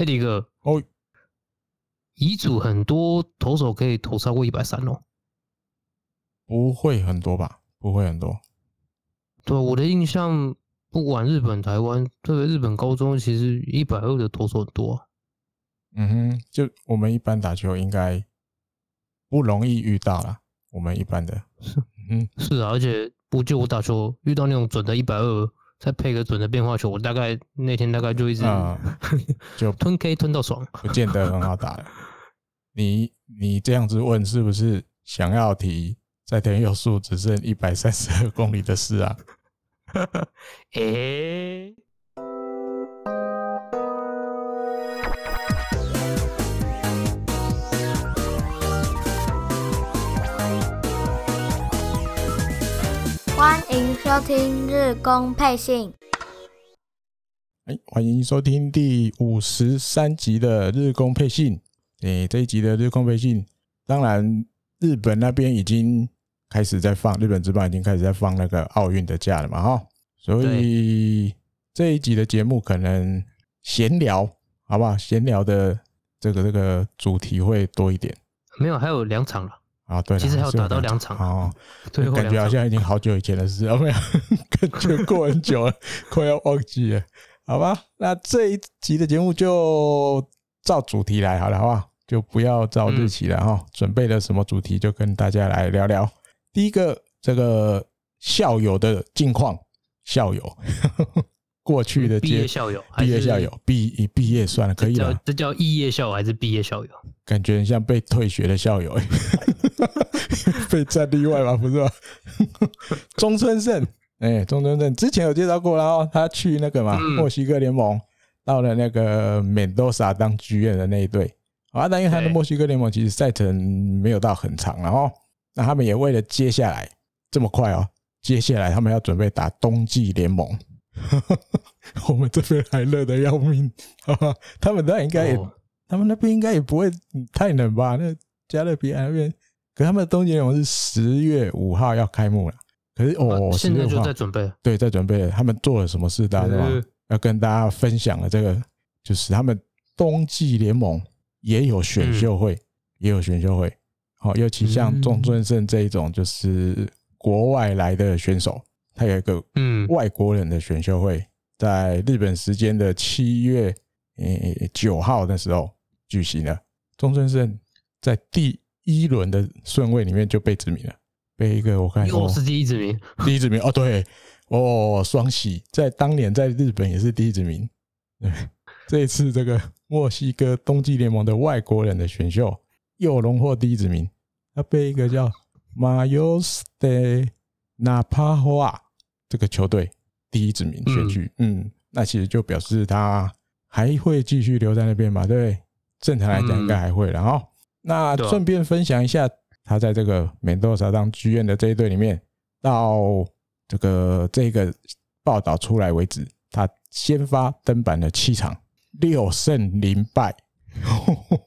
哎，李哥，哦，乙组很多投手可以投超过一百三哦？不会很多吧？不会很多。对，我的印象，不管日本、台湾，特别日本高中，其实一百二的投手很多啊。嗯哼，就我们一般打球应该不容易遇到啦。我们一般的，嗯，是啊，而且不就我打球遇到那种准的一百二，再配个准的变化球，我大概那天大概就一直 就吞 K 吞到爽，不见得很好打了。你你这样子问，是不是想要提在田佑树只剩一百三十二公里的事啊？诶、欸。迎收听日工配信。哎，欢迎收听第五十三集的日工配信。哎，这一集的日工配信，当然日本那边已经开始在放，日本职棒已经开始在放那个奥运的假了嘛，哈。所以这一集的节目可能闲聊，好不好？闲聊的这个这个主题会多一点。没有，还有两场了。啊，对，其实还有打到两场哦，对，感觉好像已经好久以前的事，有没有？感觉过很久了，快要忘记了，好吧？那这一集的节目就照主题来好了，好不好？就不要照日期了哈。准备了什么主题，就跟大家来聊聊。第一个，这个校友的近况，校友过去的毕业校友，毕业校友，毕以毕业算了，可以了。这叫肄业校友还是毕业校友？感觉很像被退学的校友，被占例外吧？不是吧？中村胜，哎，中村胜之前有介绍过了哦，他去那个嘛墨西哥联盟，到了那个缅多萨当剧院的那一队啊，但因为他的墨西哥联盟其实赛程没有到很长，然后那他们也为了接下来这么快哦，接下来他们要准备打冬季联盟，我们这边还热得要命，他们那应该也。他们那边应该也不会太冷吧？那加勒比海那边，可他们的冬季联盟是十月五号要开幕了。可是哦，现在就在准备，对，在准备。他们做了什么事？大家知道吗？要跟大家分享的这个，就是他们冬季联盟也有选秀会，也有选秀会。好，尤其像中村胜这一种，就是国外来的选手，他有一个嗯。外国人的选秀会，在日本时间的七月诶九号的时候。举行了，中村胜在第一轮的顺位里面就被指名了，被一个我看又是第一指名，第一指名哦，对。哦，双喜。在当年在日本也是第一指名，对，这一次这个墨西哥冬季联盟的外国人的选秀又荣获第一指名，他被一个叫马尤斯的纳帕华这个球队第一指名选去，嗯，那其实就表示他还会继续留在那边吧，对。正常来讲应该还会，然后那顺便分享一下，他在这个美多沙当剧院的这一队里面，到这个这个报道出来为止，他先发登板了七场，六胜零败，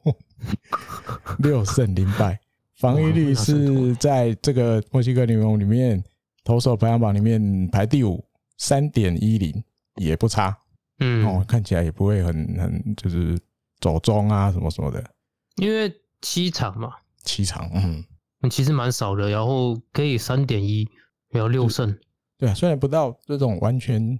六胜零败，防御率是在这个墨西哥联盟里面投手排行榜里面排第五，三点一零也不差，嗯，哦，看起来也不会很很就是。走中啊，什么什么的，因为七场嘛，七场，嗯，其实蛮少的，然后可以三点一，没有六胜，对啊，虽然不到这种完全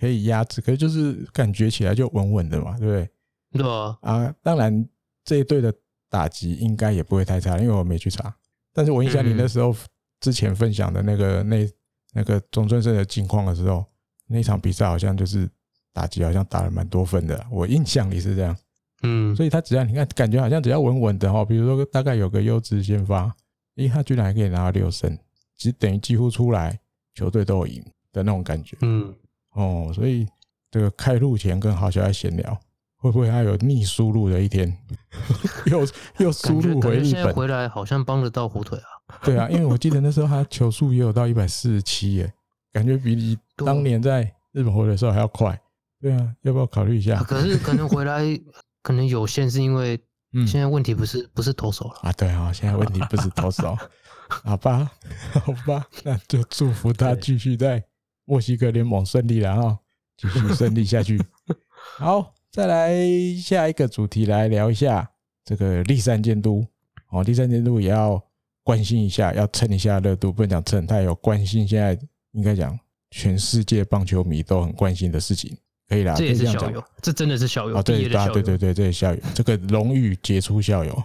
可以压制，可是就是感觉起来就稳稳的嘛，对不对？对啊，啊，当然这一队的打击应该也不会太差，因为我没去查，但是我印象你那时候之前分享的那个那那个中村胜的近况的时候，那场比赛好像就是打击好像打了蛮多分的，我印象里是这样。嗯，所以他只要你看，感觉好像只要稳稳的哈，比如说大概有个优质先发，诶，他居然还可以拿到六胜，其实等于几乎出来球队都有赢的那种感觉。嗯，哦，所以这个开路前跟豪小爱闲聊，会不会他有逆输入的一天？又 又输入回日本回来，好像帮得到火腿啊？对啊，因为我记得那时候他球速也有到一百四十七耶，感觉比你当年在日本回来的时候还要快。对啊，要不要考虑一下？可是可能回来。可能有限，是因为现在问题不是不是投手了啊？对啊，现在问题不是投手，好吧，好吧，那就祝福他继续在墨西哥联盟顺利了哈，继续顺利下去。好，再来下一个主题来聊一下这个立山监督。哦，立山监督也要关心一下，要蹭一下热度，不能讲蹭，他也有关心现在应该讲全世界棒球迷都很关心的事情，可以啦，这也是校友，这真的是校友啊，对对对对，这是校友，这个荣誉杰出校友，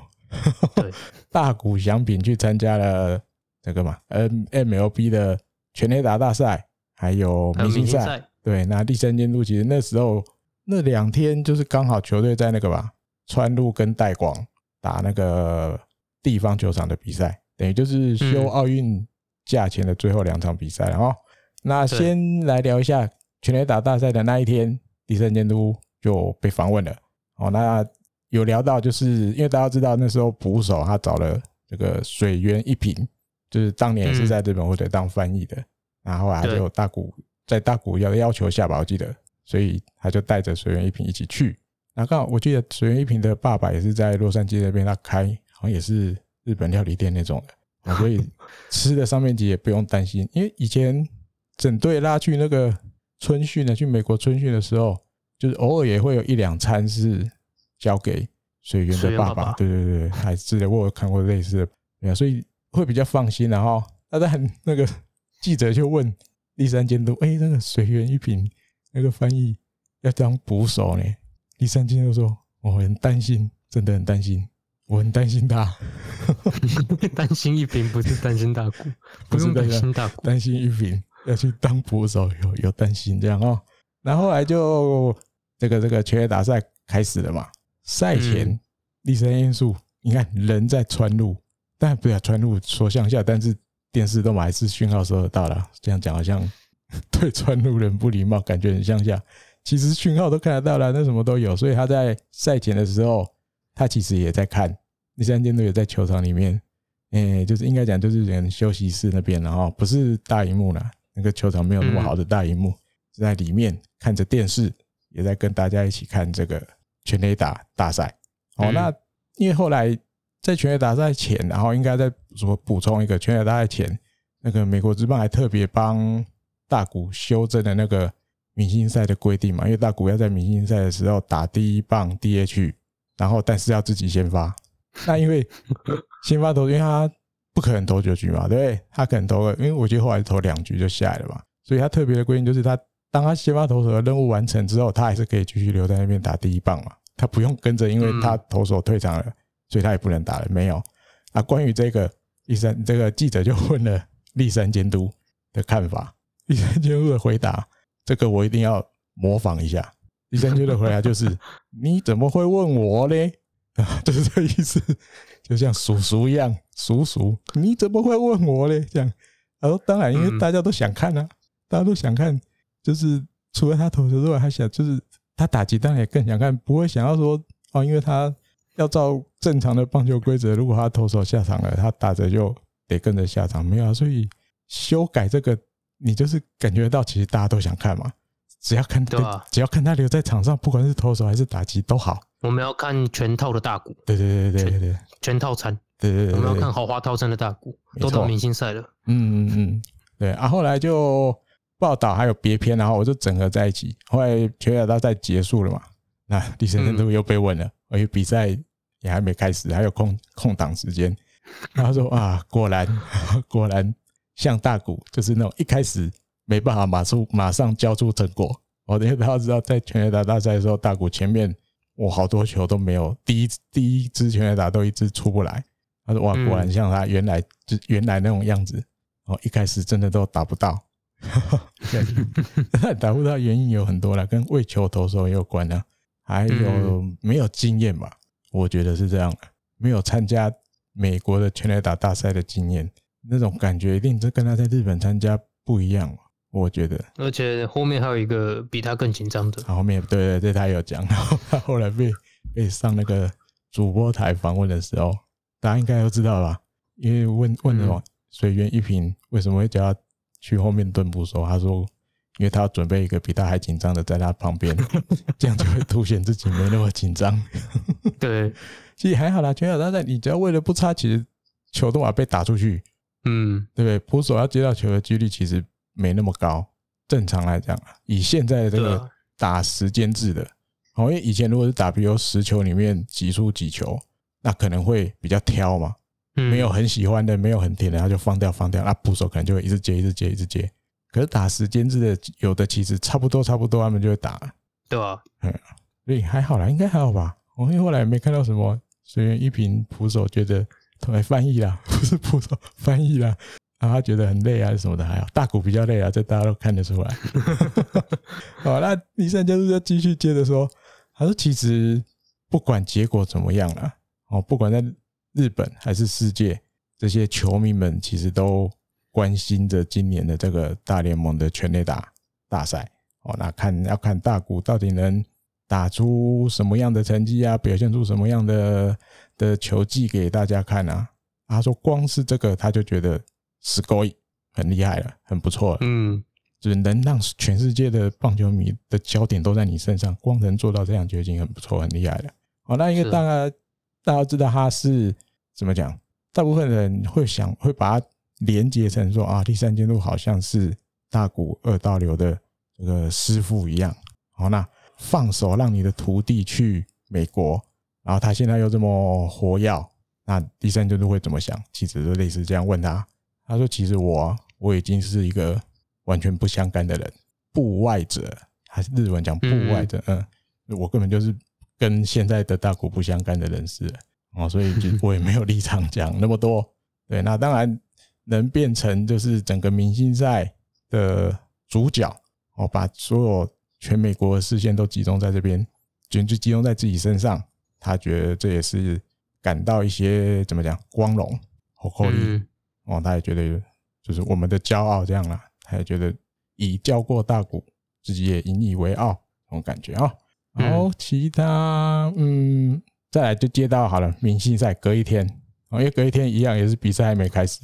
大谷翔平去参加了这个嘛 N M L B 的全垒打大赛，还有明星赛，对，那立山监督其实那时候那两天就是刚好球队在那个吧，川路跟代广打那个地方球场的比赛，等于就是休奥运假前的最后两场比赛，然后。那先来聊一下全垒打大赛的那一天，第三监督就被访问了。哦，那有聊到，就是因为大家知道那时候捕手他找了这个水源一平，就是当年也是在日本火腿当翻译的，然后啊就大谷在大谷要要求下吧，我记得，所以他就带着水原一平一起去。那刚好我记得水原一平的爸爸也是在洛杉矶那边，他开好像也是日本料理店那种的，所以吃的上面其实也不用担心，因为以前。整队拉去那个春训呢，去美国春训的时候，就是偶尔也会有一两餐是交给水原的爸爸。对对对，还是的，我有看过类似的，对啊，所以会比较放心。然后，他在那个记者就问栗山监督：“哎，那个水原一平那个翻译要当捕手呢？”栗山监督说：“我很担心，真的很担心，我很担心他。担心一平不是担心大谷，不是担心大谷，担心一平。”要去当捕手，有有担心这样哦。然后后来就这个这个全垒打赛开始了嘛。赛前第三因素，你看人在穿路，但不要穿路说向下，但是电视都还是讯号收得到了。这样讲好像 对川路人不礼貌，感觉很乡下。其实讯号都看得到了，那什么都有。所以他在赛前的时候，他其实也在看。栗山监督也在球场里面，诶，就是应该讲就是人休息室那边，然后不是大荧幕啦。那个球场没有那么好的大荧幕，是在里面看着电视，也在跟大家一起看这个全垒打大赛。哦，那因为后来在全垒打赛前，然后应该再说补充一个全垒打赛前，那个美国之棒还特别帮大谷修正的那个明星赛的规定嘛，因为大谷要在明星赛的时候打第一棒 DH，然后但是要自己先发。那因为先发投，因为他。不可能投九局嘛，对不对？他可能投个，因为我觉得后来投两局就下来了嘛。所以他特别的规定就是，他当他先发投手的任务完成之后，他还是可以继续留在那边打第一棒嘛。他不用跟着，因为他投手退场了，所以他也不能打了。没有啊。关于这个医生，这个记者就问了立山监督的看法。栗山监督的回答，这个我一定要模仿一下。栗山监督的回答就是：你怎么会问我呢？啊，就是这意思。就像叔叔一样，叔叔，你怎么会问我嘞？这样，他说当然，因为大家都想看啊，大家都想看，就是除了他投球之外，还想就是他打击，当然也更想看，不会想要说哦，因为他要照正常的棒球规则，如果他投手下场了，他打者就得跟着下场，没有啊，所以修改这个，你就是感觉到其实大家都想看嘛，只要看他，只要看他留在场上，不管是投手还是打击都好。我们要看全套的大鼓，对对对对对对，全套餐，对对对，我们要看豪华套餐的大鼓，都到明星赛了，嗯嗯嗯，对啊，后来就报道还有别篇，然后我就整合在一起。后来全垒打赛结束了嘛，那栗山监督又被问了，而且比赛也还没开始，还有空空档时间。他说啊，果然 果然像大谷，就是那种一开始没办法马出马上交出成果。我等下大家知道，在全垒打大赛的时候，大谷前面。我好多球都没有，第一第一支全垒打都一直出不来。他说：“哇，果然像他原来就原来那种样子。”哦，一开始真的都打不到，打不到原因有很多了，跟为球投手也有关啊，还有没有经验吧？我觉得是这样的，没有参加美国的全垒打大赛的经验，那种感觉一定是跟他在日本参加不一样。我觉得，而且后面还有一个比他更紧张的。后面对对对，他有讲，然后他后来被被上那个主播台访问的时候，大家应该都知道吧？因为问问什么水原一平为什么会叫他去后面蹲捕手，他说，因为他要准备一个比他还紧张的在他旁边，这样就会凸显自己没那么紧张。对，其实还好啦，全小大在你只要为了不差，其实球都要被打出去。嗯，对不对？捕手要接到球的几率其实。没那么高，正常来讲，以现在的这个打时间制的哦，因为以前如果是打比如十球里面挤出几球，那可能会比较挑嘛，没有很喜欢的，没有很甜的，他就放掉放掉。那捕手可能就会一直接一直接一直接。可是打时间制的，有的其实差不多差不多，他们就会打，对吧？嗯，所以还好啦，应该还好吧。我后来没看到什么随缘一瓶捕手觉得他来翻译啦，不是普通翻译啦。然后他觉得很累啊什么的，还好大谷比较累啊，这大家都看得出来。好，那第三就是要继续接着说，他说其实不管结果怎么样了，哦，不管在日本还是世界，这些球迷们其实都关心着今年的这个大联盟的全垒打大赛。哦，那看要看大谷到底能打出什么样的成绩啊，表现出什么样的的球技给大家看啊。他说光是这个他就觉得。是够很厉害了，很不错了。嗯，就是能让全世界的棒球迷的焦点都在你身上，光能做到这样就已经很不错、很厉害了。好，那因为大家大家知道他是怎么讲，大部分人会想会把它连接成说啊，第三监督好像是大谷二刀流的这个师傅一样。好，那放手让你的徒弟去美国，然后他现在又这么活跃，那第三就是会怎么想？其实就类似这样问他。他说：“其实我我已经是一个完全不相干的人，部外者，还是日文讲部外者。嗯，我根本就是跟现在的大谷不相干的人士哦，所以就我也没有立场讲 那么多。对，那当然能变成就是整个明星赛的主角哦，把所有全美国的视线都集中在这边，全就集中在自己身上。他觉得这也是感到一些怎么讲光荣和厚利。”哦，他也觉得就是我们的骄傲这样啦，他也觉得以教过大鼓，自己也引以为傲，这种感觉啊。然后其他嗯，再来就接到好了，明星赛隔一天，哦，因为隔一天一样也是比赛还没开始，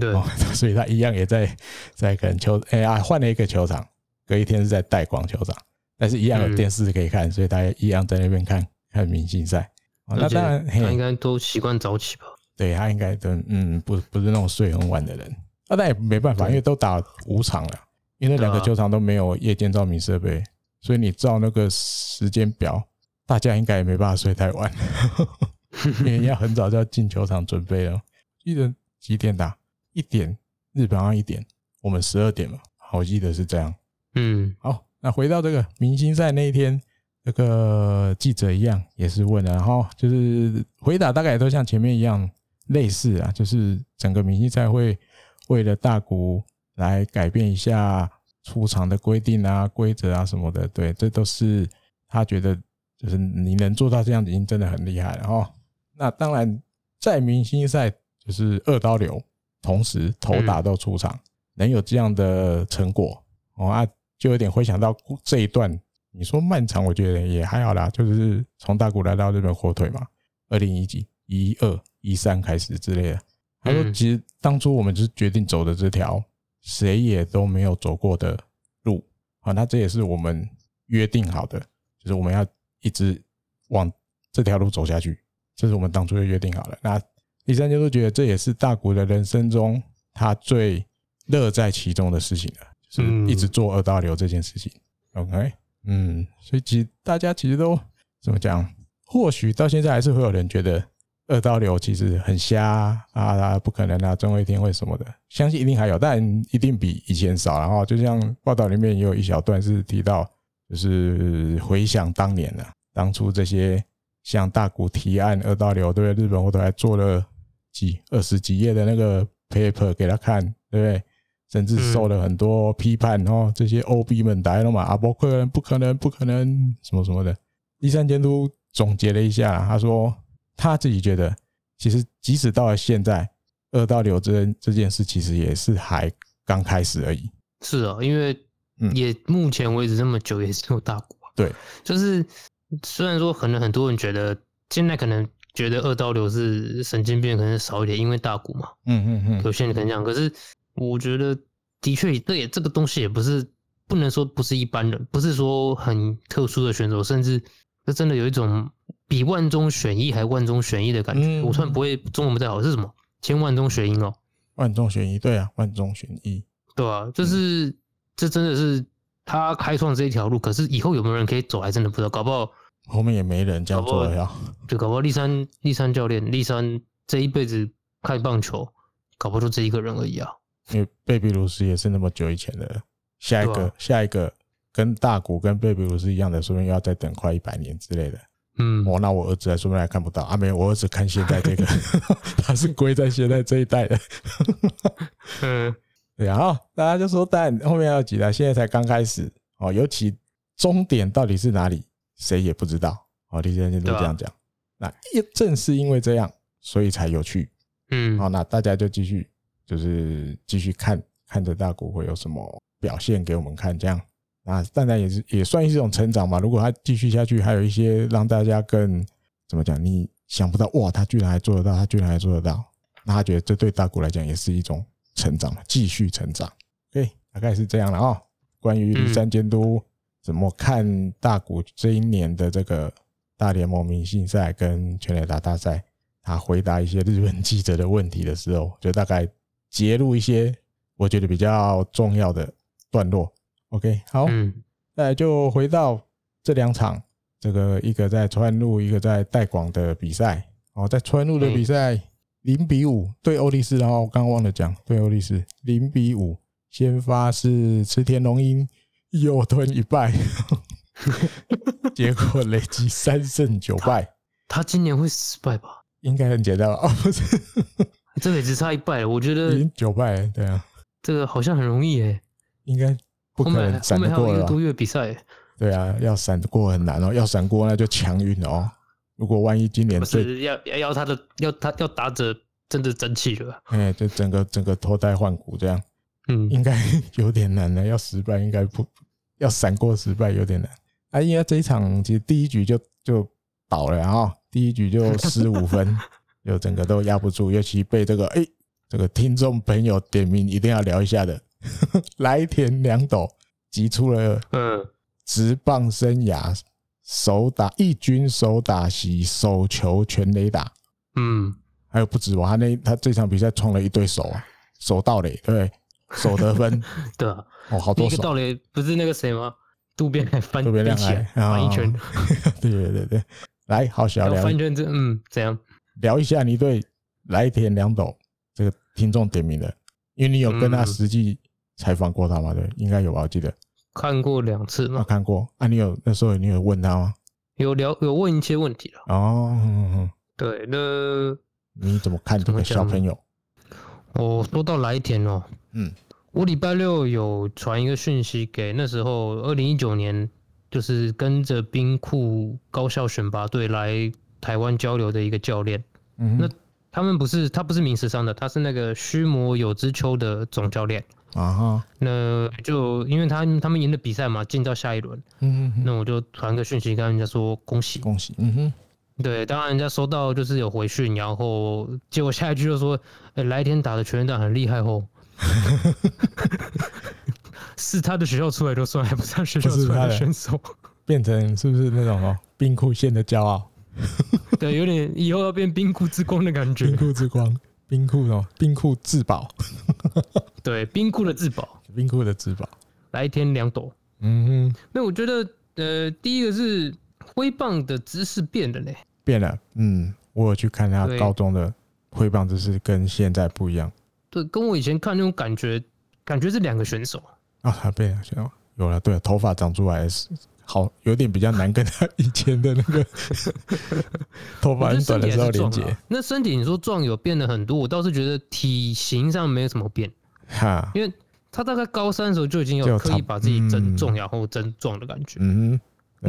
对，所以他一样也在在可能球哎呀换了一个球场，隔一天是在带广球场，但是一样有电视可以看，所以大家一样在那边看看明星赛。那当然他应该都习惯早起吧。对他应该都嗯不不是那种睡很晚的人，那但也没办法，因为都打五场了，因为那两个球场都没有夜间照明设备，所以你照那个时间表，大家应该也没办法睡太晚，因为要很早就要进球场准备了。记得几点打？一点，日本上一点，我们十二点嘛，好，我记得是这样。嗯，好，那回到这个明星赛那一天。这个记者一样也是问的，然后就是回答大概也都像前面一样类似啊，就是整个明星赛会为了大谷来改变一下出场的规定啊、规则啊什么的，对，这都是他觉得就是你能做到这样已经真的很厉害了哦。那当然在明星赛就是二刀流同时头打到出场，能有这样的成果哦啊，就有点回想到这一段。你说漫长，我觉得也还好啦，就是从大谷来到日本火腿嘛，二零一几一二一三开始之类的。他说，其实当初我们就是决定走的这条谁也都没有走过的路啊，那这也是我们约定好的，就是我们要一直往这条路走下去，这是我们当初就约定好了。那第三就是觉得这也是大谷的人生中他最乐在其中的事情了，就是一直做二道流这件事情。OK。嗯，所以其实大家其实都怎么讲？或许到现在还是会有人觉得二刀流其实很瞎啊，不可能啊，总有一天会什么的。相信一定还有，但一定比以前少。然后就像报道里面也有一小段是提到，就是回想当年啊，当初这些向大谷提案二刀流，对不对？日本我都还做了几二十几页的那个 paper 给他看，对不对？甚至受了很多批判哦，这些 OB 们来了嘛，啊，不可能，不可能，不可能，什么什么的。第三监督总结了一下，他说他自己觉得，其实即使到了现在，二道流这这件事，其实也是还刚开始而已。是啊，因为也目前为止这么久，也是有大股。对，就是虽然说可能很多人觉得现在可能觉得二刀流是神经病，可能少一点，因为大股嘛。嗯嗯嗯，有些人可能这样，可是。我觉得的确，这也这个东西也不是不能说不是一般人，不是说很特殊的选手，甚至这真的有一种比万中选一还万中选一的感觉。我突然不会中文不太好，是什么？千万中选一哦，万中选一，对啊，万中选一，对啊，就是这真的是他开创这一条路，可是以后有没有人可以走，还真的不知道。搞不好后面也没人这样做了呀。就搞不好立山立山教练立山这一辈子看棒球，搞不好就这一个人而已啊。因为贝比鲁斯也是那么久以前的，下一个、啊、下一个跟大谷跟贝比鲁斯一样的，说不定要再等快一百年之类的。嗯，哦，那我儿子还说不定还看不到啊？没有，我儿子看现在这个，他是归在现在这一代的。嗯，然后，大家就说，但后面要几代，现在才刚开始哦，尤其终点到底是哪里，谁也不知道。哦，这些人都这样讲。那也正是因为这样，所以才有趣。嗯，好，那大家就继续，就是继续看，看着大谷会有什么表现给我们看，这样。啊，当然也是也算是一种成长嘛。如果他继续下去，还有一些让大家更怎么讲？你想不到哇，他居然还做得到，他居然还做得到。那他觉得这对大谷来讲也是一种成长，继续成长。对，大概是这样了啊。关于栗山监督怎么看大谷这一年的这个大联盟明星赛跟全垒打大赛，他回答一些日本记者的问题的时候，就大概截录一些我觉得比较重要的段落。OK，好，嗯，那就回到这两场，这个一个在川路，一个在代广的比赛。哦，在川路的比赛，零比五对欧力士，然后我刚刚忘了讲，对欧力士零比五，先发是池田龙英，又吞一败，结果累积三胜九败。他今年会失败吧？应该很简单哦，不是，这个只差一败，我觉得九败，对啊，这个好像很容易诶，应该。不可能闪得过了。一个多月比赛，对啊，要闪过很难哦。要闪过那就强运哦。如果万一今年不是要要他的要他要打者真的争气了，哎，就整个整个脱胎换骨这样，嗯，应该有点难的。要失败应该不要闪过失败有点难啊。因为这一场其实第一局就就倒了啊，第一局就失五分，就整个都压不住，尤其被这个哎这个听众朋友点名一定要聊一下的。来田良斗击出了嗯，直棒生涯首打一军首打席手球全垒打，嗯，还有不止我？他那他这场比赛创了一对手啊，手盗垒对，手得分。对啊，哦，好多手。盗垒不是那个谁吗？渡边还翻渡边亮还翻一圈，对对对对，来好小聊。翻一圈这嗯怎样聊一下你对来田良斗这个听众点名的，因为你有跟他实际。采访过他吗？对，应该有吧，我记得看过两次嘛。看过啊？你有那时候你有问他吗？有聊有问一些问题了。哦，对，那你怎么看这个小朋友？我说到来田哦，嗯，我礼拜六有传一个讯息给那时候二零一九年就是跟着兵库高校选拔队来台湾交流的一个教练。嗯，那他们不是他不是明石商的，他是那个须磨有之丘的总教练。啊哈，那就因为他他们赢了比赛嘛，进到下一轮。嗯哼，那我就传个讯息跟人家说恭喜恭喜。嗯哼，对，当然人家收到就是有回讯，然后结果下一句就说：“哎，来田打的全垒打很厉害哦。”是他的学校出来就算，还不是他学校出来的选手，变成是不是那种哦兵库县的骄傲？对，有点以后要变冰库之光的感觉。冰库之光。冰库哦，冰库至宝，对，冰库的至宝，冰库的至宝，来一天两朵，嗯哼，那我觉得，呃，第一个是挥棒的姿势变了呢，变了，嗯，我有去看他高中的挥棒姿势，跟现在不一样，对，跟我以前看那种感觉，感觉是两个选手。啊，他变了，有了，对，头发长出来是。好，有点比较难跟他以前的那个 头发很短的时候连接。那身体你说壮有变得很多，我倒是觉得体型上没有什么变。哈，因为他大概高三的时候就已经有刻意把自己增重，然后增壮的感觉。嗯，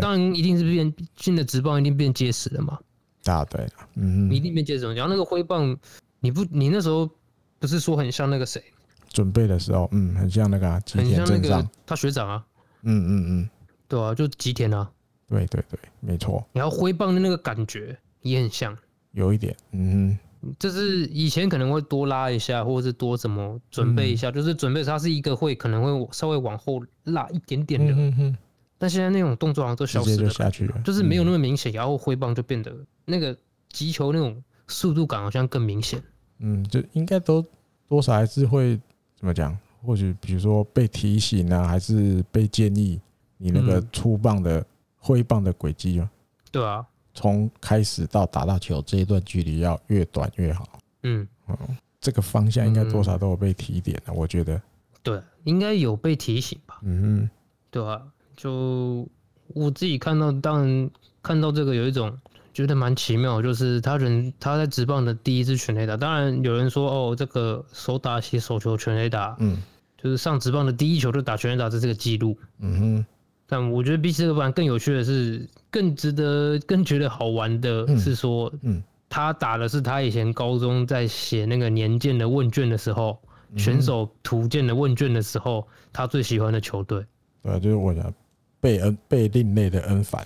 当然一定是变新的直棒一定变结实了嘛。啊对，嗯，一定变结实。然后那个挥棒，你不，你那时候不是说很像那个谁？准备的时候，嗯，很像那个很像那个他学长啊。嗯嗯嗯。对啊，就吉田啊。对对对，没错。然后挥棒的那个感觉也很像，有一点，嗯，就是以前可能会多拉一下，或者是多怎么准备一下，嗯、就是准备它是一个会可能会稍微往后拉一点点的，嗯哼哼，但现在那种动作好像都消失了，就下去了，就是没有那么明显，然后挥棒就变得那个击球那种速度感好像更明显。嗯，就应该都多少还是会怎么讲？或许比如说被提醒啊，还是被建议。你那个出棒的挥棒的轨迹吗？对啊，从开始到打到球这一段距离要越短越好。嗯，嗯，这个方向应该多少都有被提点了，我觉得。对，应该有被提醒吧。嗯，对啊，就我自己看到，当然看到这个有一种觉得蛮奇妙，就是他人他在直棒的第一支全垒打。当然有人说哦，这个手打起手球全垒打，嗯，就是上直棒的第一球就打全垒打，这是个记录。嗯哼。但我觉得比这个版更有趣的是，更值得、更觉得好玩的是说，嗯，他打的是他以前高中在写那个年鉴的问卷的时候，选手图鉴的问卷的时候，他最喜欢的球队。对，就是我讲被恩被另类的恩凡，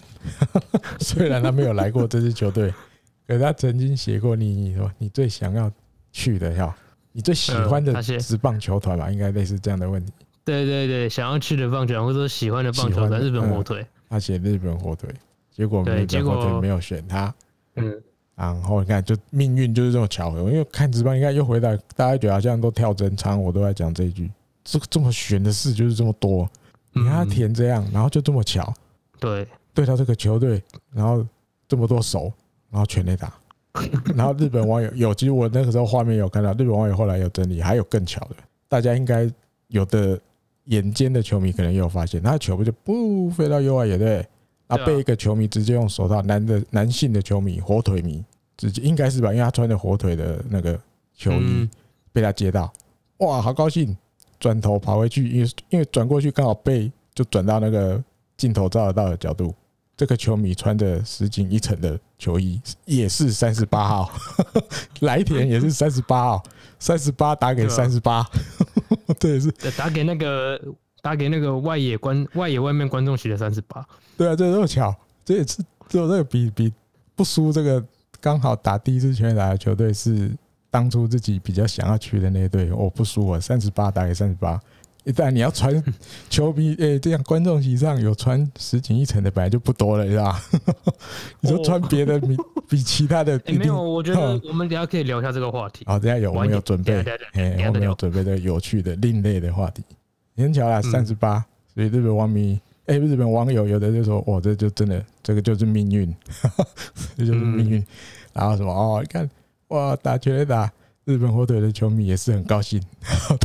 虽然他没有来过这支球队，可是他曾经写过你，你说你最想要去的，要你最喜欢的职棒球团吧，应该类似这样的问题。对对对，想要吃的棒球团，或者说喜欢的棒球团，日本火腿。他写日本火腿，结果日本火腿没有选他。嗯，然后你看，就命运就是这么巧合。因为看直播，应该又回来，大家觉得好像都跳真仓我都在讲这一句，这这么悬的事就是这么多。你看他填这样，然后就这么巧。对，对到这个球队，然后这么多手，然后全垒打。然后日本网友有，其实我那个时候画面有看到，日本网友后来有整理，还有更巧的，大家应该有的。眼尖的球迷可能也有发现，那球不就不飞到右外野对，啊，被一个球迷直接用手套，男的男性的球迷火腿迷，直接应该是吧，因为他穿着火腿的那个球衣，被他接到，哇，好高兴，转头跑回去，因为因为转过去刚好被就转到那个镜头照得到的角度，这个球迷穿着十井一层的球衣，也是三十八号，来田也是三十八号，三十八打给三十八。对，是打给那个打给那个外野观外野外面观众席的三十八。对啊，这这么巧，这也是就这个比比不输这个刚好打第一支全垒打的球队是当初自己比较想要去的那队。我不输我，三十八打给三十八。一旦你要穿 球迷，哎，这样观众席上有穿石井一层的本来就不多了，是吧？你说穿别的比比其他的，没有，我觉得我们等下可以聊一下这个话题。好，等下有我们有准备，哎，我们有准备的有趣的另类的话题。很巧啦，三十八，所以日本网民，哎，日本网友有的就说，哇，这就真的，这个就是命运，这就是命运。然后什么哦，你看，哇，打全垒打，日本火腿的球迷也是很高兴，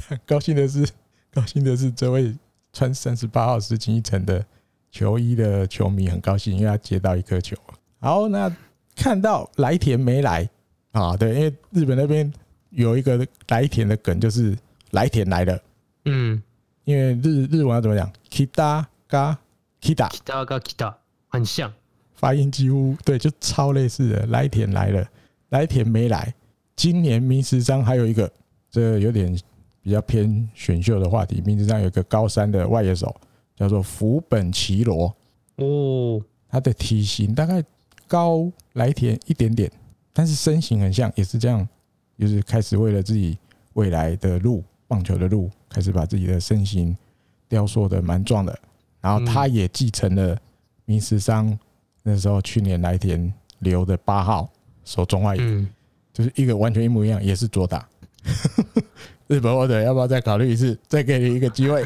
很高兴的是。高兴的是，这位穿三十八号石井一成的球衣的球迷很高兴，因为他接到一颗球。好，那看到来田没来啊？对，因为日本那边有一个来田的梗，就是来田来了。嗯，因为日日文要怎么讲？kita ga kita，kita ga kita，很像，发音几乎对，就超类似的。来田来了，来田没来。今年明石章还有一个，这有点。比较偏选秀的话题，名字上有一个高三的外野手，叫做福本奇罗。哦，他的体型大概高来田一点点，但是身形很像，也是这样，就是开始为了自己未来的路，棒球的路，开始把自己的身形雕塑的蛮壮的。然后他也继承了明石商那时候去年来田留的八号手中外野，就是一个完全一模一样，也是左打。日本或者要不要再考虑一次？再给你一个机会，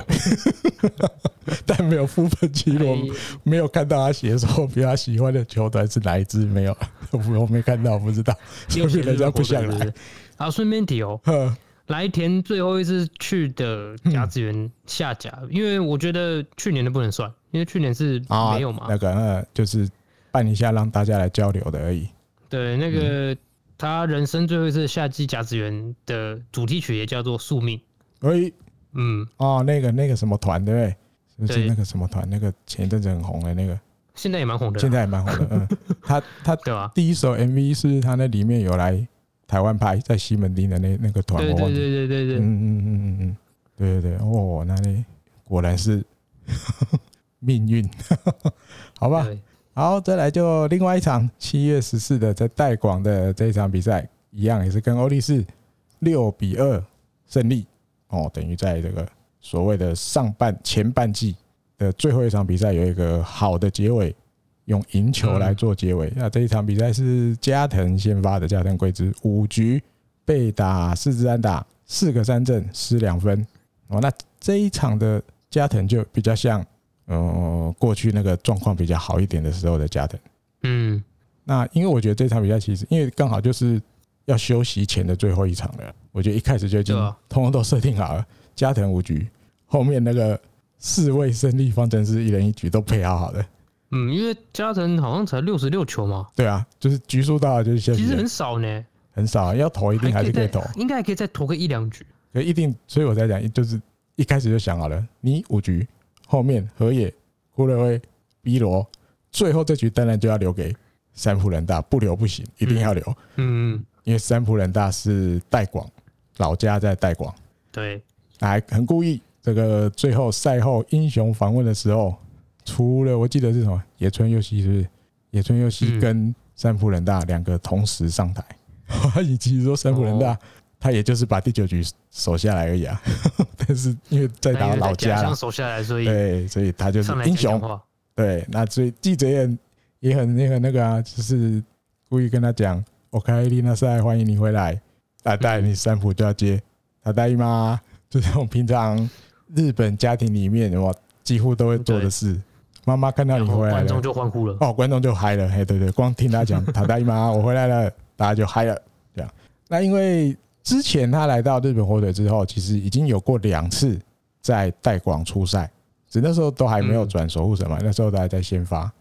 但没有副本綺罗，没有看到他写说比较喜欢的球队是哪一支，没有，我没看到，不知道，说明人家不想来。好，顺便提哦，来田最后一次去的甲子园下甲，因为我觉得去年的不能算，因为去年是没有嘛，那个那就是办一下让大家来交流的而已。对，那个。他人生最后一次夏季甲子园的主题曲也叫做《宿命》。哎，嗯，哦，那个那个什么团对不对？是那个什么团？那个前一阵子很红的那个，现在也蛮红的。现在也蛮红的。嗯，他他对吧？第一首 MV 是他那里面有来台湾拍，在西门町的那那个团。对对对对对对。嗯嗯嗯嗯嗯，对对对。哦，那里果然是 命运，好吧。好，再来就另外一场七月十四的在带广的这一场比赛，一样也是跟欧力士六比二胜利哦，等于在这个所谓的上半前半季的最后一场比赛有一个好的结尾，用赢球来做结尾。那这一场比赛是加藤先发的加藤贵之五局被打四支安打，四个三振失两分哦。那这一场的加藤就比较像。嗯，过去那个状况比较好一点的时候的加藤，嗯，那因为我觉得这场比赛其实因为刚好就是要休息前的最后一场了，我觉得一开始就已经通通都设定好了，加藤五局，后面那个四位胜利方程式一人一局都配好好的。嗯，因为加藤好像才六十六球嘛。对啊，就是局数大了就是休息。其实很少呢，很少，要投一定还是可以投，应该还可以再投个一两局。可一定，所以我在讲，就是一开始就想好了，你五局后面河野、胡瑞辉、B 罗，最后这局当然就要留给三浦人大，不留不行，一定要留。嗯嗯，因为三浦人大是代广，老家在代广。对，还很故意，这个最后赛后英雄访问的时候。除了我记得是什么野村佑希是不是？野村佑希跟三浦人大两个同时上台，以及说三浦人大他也就是把第九局守下来而已啊。但是因为在打老家了，守下来，所以对，所以他就是英雄。对，那所以记者也也很那个那个啊，就是故意跟他讲：“我开丽那赛，欢迎你回来。”啊，带你三浦就要接，他大姨妈？就这种平常日本家庭里面我几乎都会做的事。妈妈看到你回来了，观众就欢呼了。哦，观众就嗨了。嘿，对对，光听他讲“塔大姨妈，我回来了”，大家就嗨了。这样，那因为之前他来到日本火腿之后，其实已经有过两次在代广出赛，只那时候都还没有转守护神嘛，那时候都还在先发。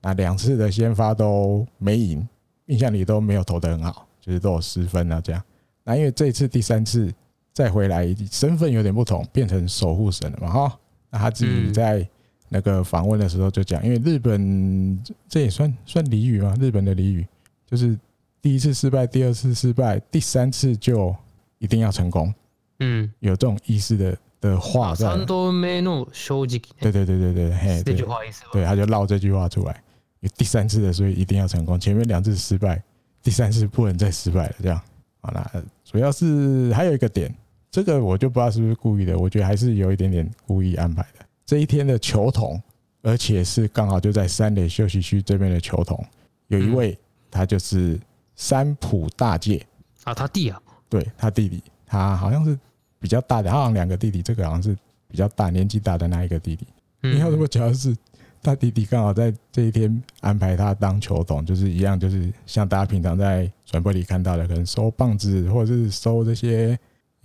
那两次的先发都没赢，印象里都没有投的很好，就是都有失分啊这样。那因为这次第三次再回来，身份有点不同，变成守护神了嘛哈。那他自己在。那个访问的时候就讲，因为日本这也算算俚语嘛，日本的俚语就是第一次失败，第二次失败，第三次就一定要成功。嗯，有这种意思的的话在。三度目の正直。对对对对对，嘿，这句话意思。对，他就绕这句话出来，有第三次的，所以一定要成功。前面两次失败，第三次不能再失败了。这样，好啦，主要是还有一个点，这个我就不知道是不是故意的，我觉得还是有一点点故意安排的。这一天的球童，而且是刚好就在三垒休息区这边的球童，有一位，他就是三浦大介啊，他弟啊，对他弟弟，他好像是比较大的，他好像两个弟弟，这个好像是比较大年纪大的那一个弟弟。你要这么讲是，他弟弟刚好在这一天安排他当球童，就是一样，就是像大家平常在转播里看到的，可能收棒子或者是收这些。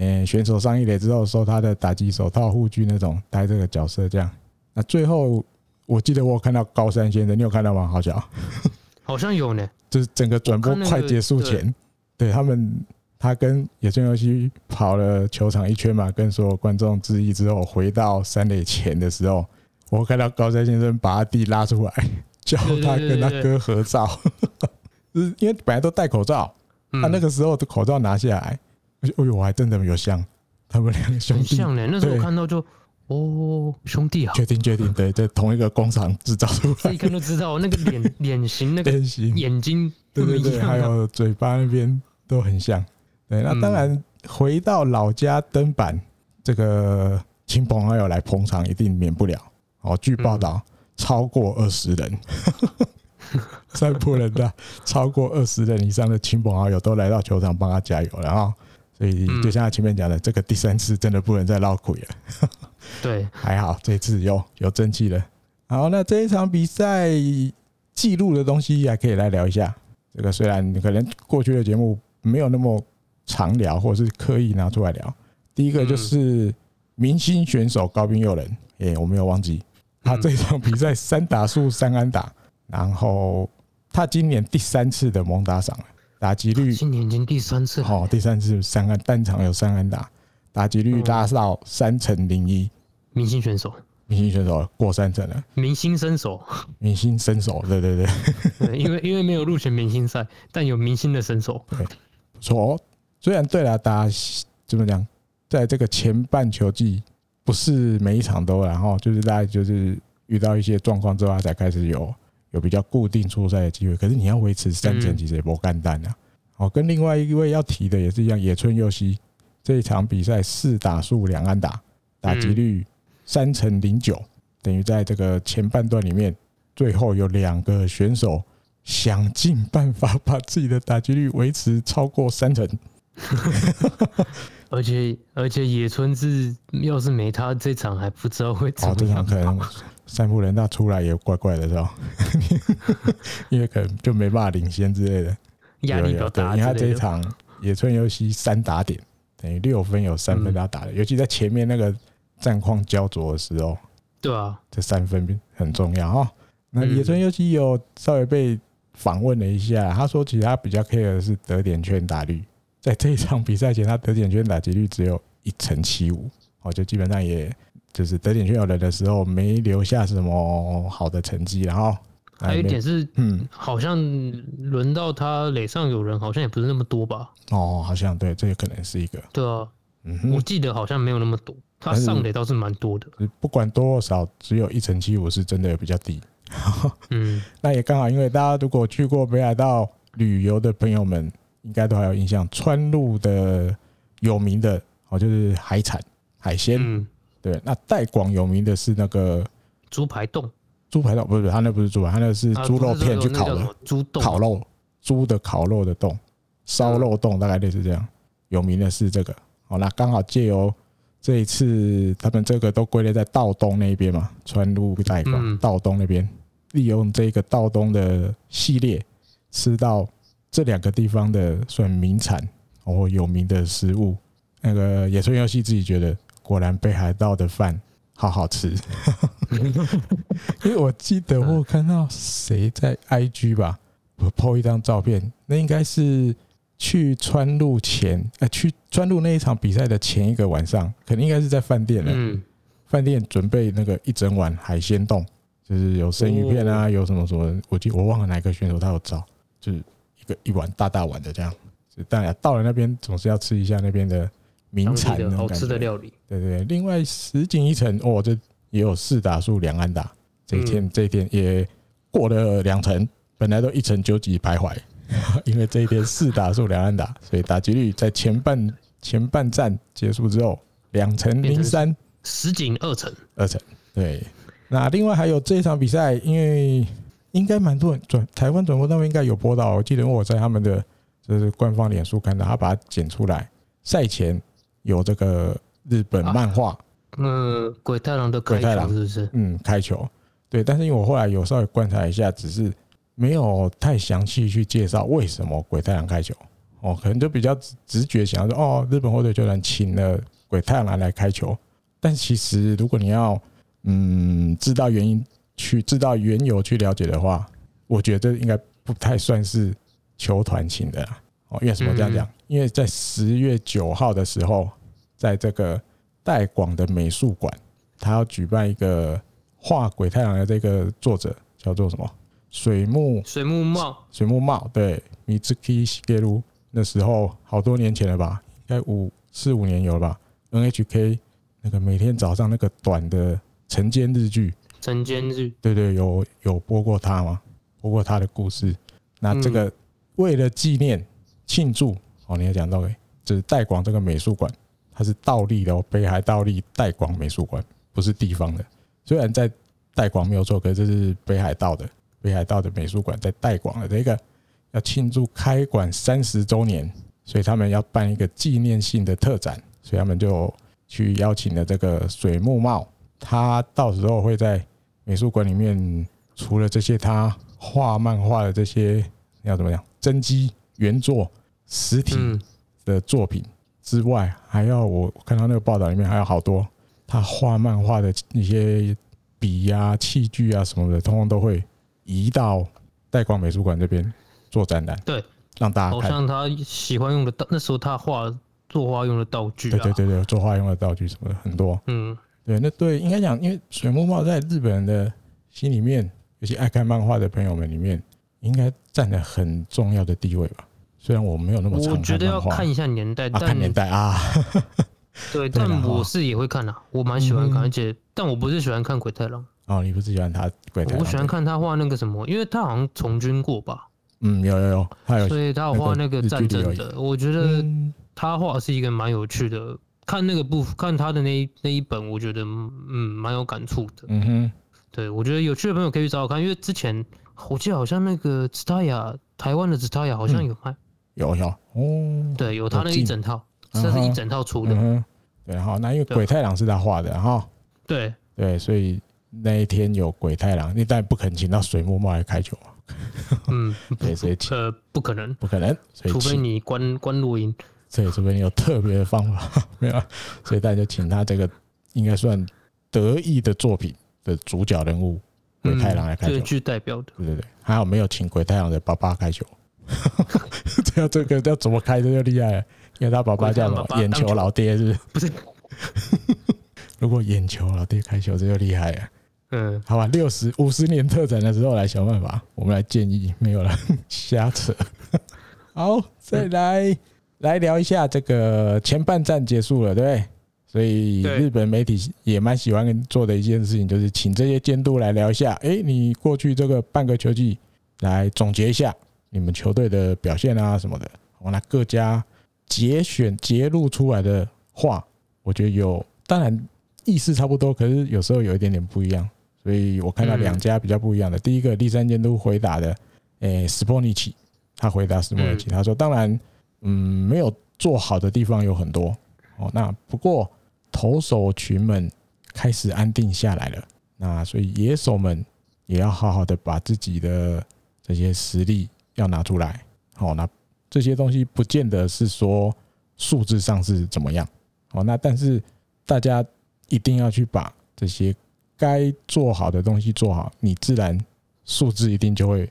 嗯，选手上一垒之后收他的打击手套护具那种，带这个角色这样。那最后我记得我有看到高山先生，你有看到吗？好像 好像有呢。就是整个转播快结束前，对，对他们，他跟野村佑希跑了球场一圈嘛，跟所有观众致意之后，回到三垒前的时候，我看到高山先生把他弟拉出来，叫他跟他哥合照，就 是因为本来都戴口罩，他那个时候的口罩拿下来。哎呦，我还真的有像他们两个兄弟，像呢。那时候我看到就哦，兄弟啊，确定确定，对，在同一个工厂制造出来，一看都知道那个脸 脸型，那个眼睛，对对对，还有嘴巴那边都很像。对，那当然回到老家登板，这个亲朋好友来捧场一定免不了。哦，据报道超过二十人，三浦人的超过二十人以上的亲朋好友都来到球场帮他加油，然后。所以就像他前面讲的，这个第三次真的不能再绕亏了。对，还好这次有有争气了。好，那这一场比赛记录的东西还可以来聊一下。这个虽然可能过去的节目没有那么常聊，或者是刻意拿出来聊。第一个就是明星选手高滨佑人，哎，我没有忘记他这场比赛三打数三安打，然后他今年第三次的蒙打赏了。打击率今年已经第三次了，哦，第三次三安单场有三安打，打击率拉到三成零一。明星选手，明星选手过三成了。明星身手，明星身手，对对对，对，因为因为没有入选明星赛，但有明星的身手，对，不错。虽然对了，大家怎么讲，在这个前半球季不是每一场都，然后就是大家就是遇到一些状况之后，他才开始有。有比较固定出赛的机会，可是你要维持三成，其实也不干单啊。哦，跟另外一位要提的也是一样，野村佑希这一场比赛四打数两安打，打击率三成零九，等于在这个前半段里面，最后有两个选手想尽办法把自己的打击率维持超过三成。而且而且野村是要是没他这场还不知道会怎么样。哦，这场可能。三浦人大出来也怪怪的是吧？因为可能就没办法领先之类的，压力比较大。因为他这一场野村游戏三打点，等于六分有三分他打的，嗯、尤其在前面那个战况焦灼的时候，对啊，这三分很重要哈。那野村佑希有稍微被访问了一下，他说其实他比较 care 的是得点圈打率，在这一场比赛前，他得点圈打击率只有一成七五，哦，就基本上也。就是得点圈有人的时候，没留下什么好的成绩，然后还有一点是，嗯，好像轮到他垒上有人，好像也不是那么多吧？哦，好像对，这也可能是一个。对啊，嗯，我记得好像没有那么多，他上垒倒是蛮多的。不管多少，只有一成七五是真的比较低。嗯，那也刚好，因为大家如果去过北海道旅游的朋友们，应该都还有印象，川路的有名的哦，就是海产海鲜。嗯对，那带广有名的是那个猪排冻，猪排冻不是，他那不是猪排，他那是猪肉片去烤的，猪冻烤肉，猪的烤肉的洞，烧肉洞，大概类似这样。有名的是这个，好，那刚好借由这一次，他们这个都归类在道东那边嘛，川路带广道东那边，利用这个道东的系列，吃到这两个地方的算名产哦有名的食物。那个野村佑希自己觉得。果然北海道的饭好好吃，因为我记得我看到谁在 IG 吧，我 po 一张照片，那应该是去川路前，呃，去川路那一场比赛的前一个晚上，肯定应该是在饭店了。嗯，饭店准备那个一整碗海鲜冻，就是有生鱼片啊，有什么什么，我记我忘了哪个选手他有照，就是一个一碗大大碗的这样。当然到了那边总是要吃一下那边的。名产的好吃的料理，对对对。另外石井一城哦，这也有四打数两安打，这一天这一天也过了两成，本来都一成九几徘徊，因为这一天四打数两安打，所以打击率在前半前半战结束之后两成零三，石井二成二成。对，那另外还有这一场比赛，因为应该蛮多人转台湾转播那边应该有播到，我记得我在他们的就是官方脸书看到，他把它剪出来赛前。有这个日本漫画，嗯，鬼太郎的鬼太郎是不是？嗯，开球，对。但是因为我后来有稍微观察一下，只是没有太详细去介绍为什么鬼太郎开球。哦，可能就比较直觉想要说，哦，日本火腿就能请了鬼太郎来开球。但其实如果你要嗯知道原因，去知道缘由去了解的话，我觉得应该不太算是球团请的啦。哦，为什么这样讲？因为在十月九号的时候，在这个带广的美术馆，他要举办一个画鬼太郎的这个作者叫做什么？水木水木茂水木茂对，Mitsuki Shigeru 那时候好多年前了吧？应该五四五年有了吧？NHK 那个每天早上那个短的晨间日剧，晨间日对对，有有播过他吗？播过他的故事。那这个为了纪念。庆祝哦！你要讲到诶，就是代广这个美术馆，它是倒立的哦，北海道立带广美术馆，不是地方的。虽然在带广没有错，可是这是北海道的，北海道的美术馆在带广的这个要庆祝开馆三十周年，所以他们要办一个纪念性的特展，所以他们就去邀请了这个水木茂，他到时候会在美术馆里面，除了这些他画漫画的这些要怎么样真迹原作。实体的作品之外，还要我看到那个报道里面还有好多他画漫画的一些笔呀、器具啊什么的，通通都会移到代广美术馆这边做展览。对，让大家看。好像他喜欢用的道，那时候他画作画用的道具。对对对对，作画用的道具什么的很多。嗯，对，那对应该讲，因为水木茂在日本人的心里面，尤其爱看漫画的朋友们里面，应该占了很重要的地位吧。虽然我没有那么长，我觉得要看一下年代，但看年代啊，对，但我是也会看啊，我蛮喜欢看，而且但我不是喜欢看鬼太郎哦，你不是喜欢他鬼太郎？我喜欢看他画那个什么，因为他好像从军过吧？嗯，有有有，他有，所以他有画那个战争的。我觉得他画是一个蛮有趣的，看那个部看他的那一那一本，我觉得嗯蛮有感触的。嗯哼，对，我觉得有趣的朋友可以去找我看，因为之前我记得好像那个 TSUTAYA 台湾的 TSUTAYA 好像有卖。有有哦，对，有他那一整套，这是一整套出的。对，好，那因为鬼太郎是他画的，哈，对。对，所以那一天有鬼太郎，你当然不可能请到水木茂来开球嗯，对，所以 呃，不可能，不可能，除非你关关录音。对，除非你有特别的方法，没有，所以大家就请他这个应该算得意的作品的主角人物鬼太郎来开球，最具代表的。对对对，还好没有请鬼太郎的爸爸开球，这样这个要怎么开这就厉害了，因为他爸爸叫什么？眼球老爹是不是？不是，如果眼球老爹开球这就厉害了。嗯，好吧，六十五十年特展的时候来想办法，我们来建议，没有了，瞎扯。好，再来。来聊一下这个前半战结束了，对不对？所以日本媒体也蛮喜欢做的一件事情，就是请这些监督来聊一下。哎，你过去这个半个球季来总结一下你们球队的表现啊什么的。我拿各家节选节录出来的话，我觉得有，当然意思差不多，可是有时候有一点点不一样。所以我看到两家比较不一样的。第一个第三监督回答的，诶，斯波尼奇，他回答斯波尼奇，他说：“当然。”嗯，没有做好的地方有很多哦。那不过投手群们开始安定下来了，那所以野手们也要好好的把自己的这些实力要拿出来。好，那这些东西不见得是说数字上是怎么样哦。那但是大家一定要去把这些该做好的东西做好，你自然数字一定就会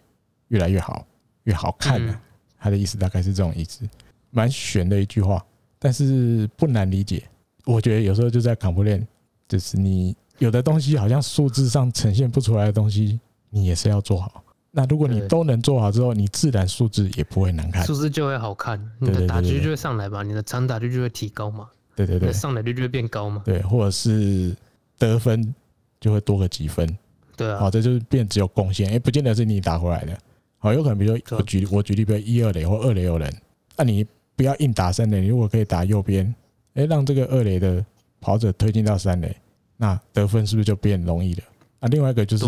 越来越好，越好看了。他的意思大概是这种意思，蛮玄的一句话，但是不难理解。我觉得有时候就在 complain，就是你有的东西好像数字上呈现不出来的东西，你也是要做好。那如果你都能做好之后，你自然数字也不会难看，数字就会好看，你的打击率就会上来吧，你的长打率就会提高嘛。对对对，上来率就会变高嘛。对，或者是得分就会多个几分。对啊，好，这就是变只有贡献，哎，不见得是你打回来的。好，有可能，比如说我举我举例，比如一二垒或二垒有人，那你不要硬打三垒，你如果可以打右边，哎，让这个二垒的跑者推进到三垒，那得分是不是就变容易了？啊，另外一个就是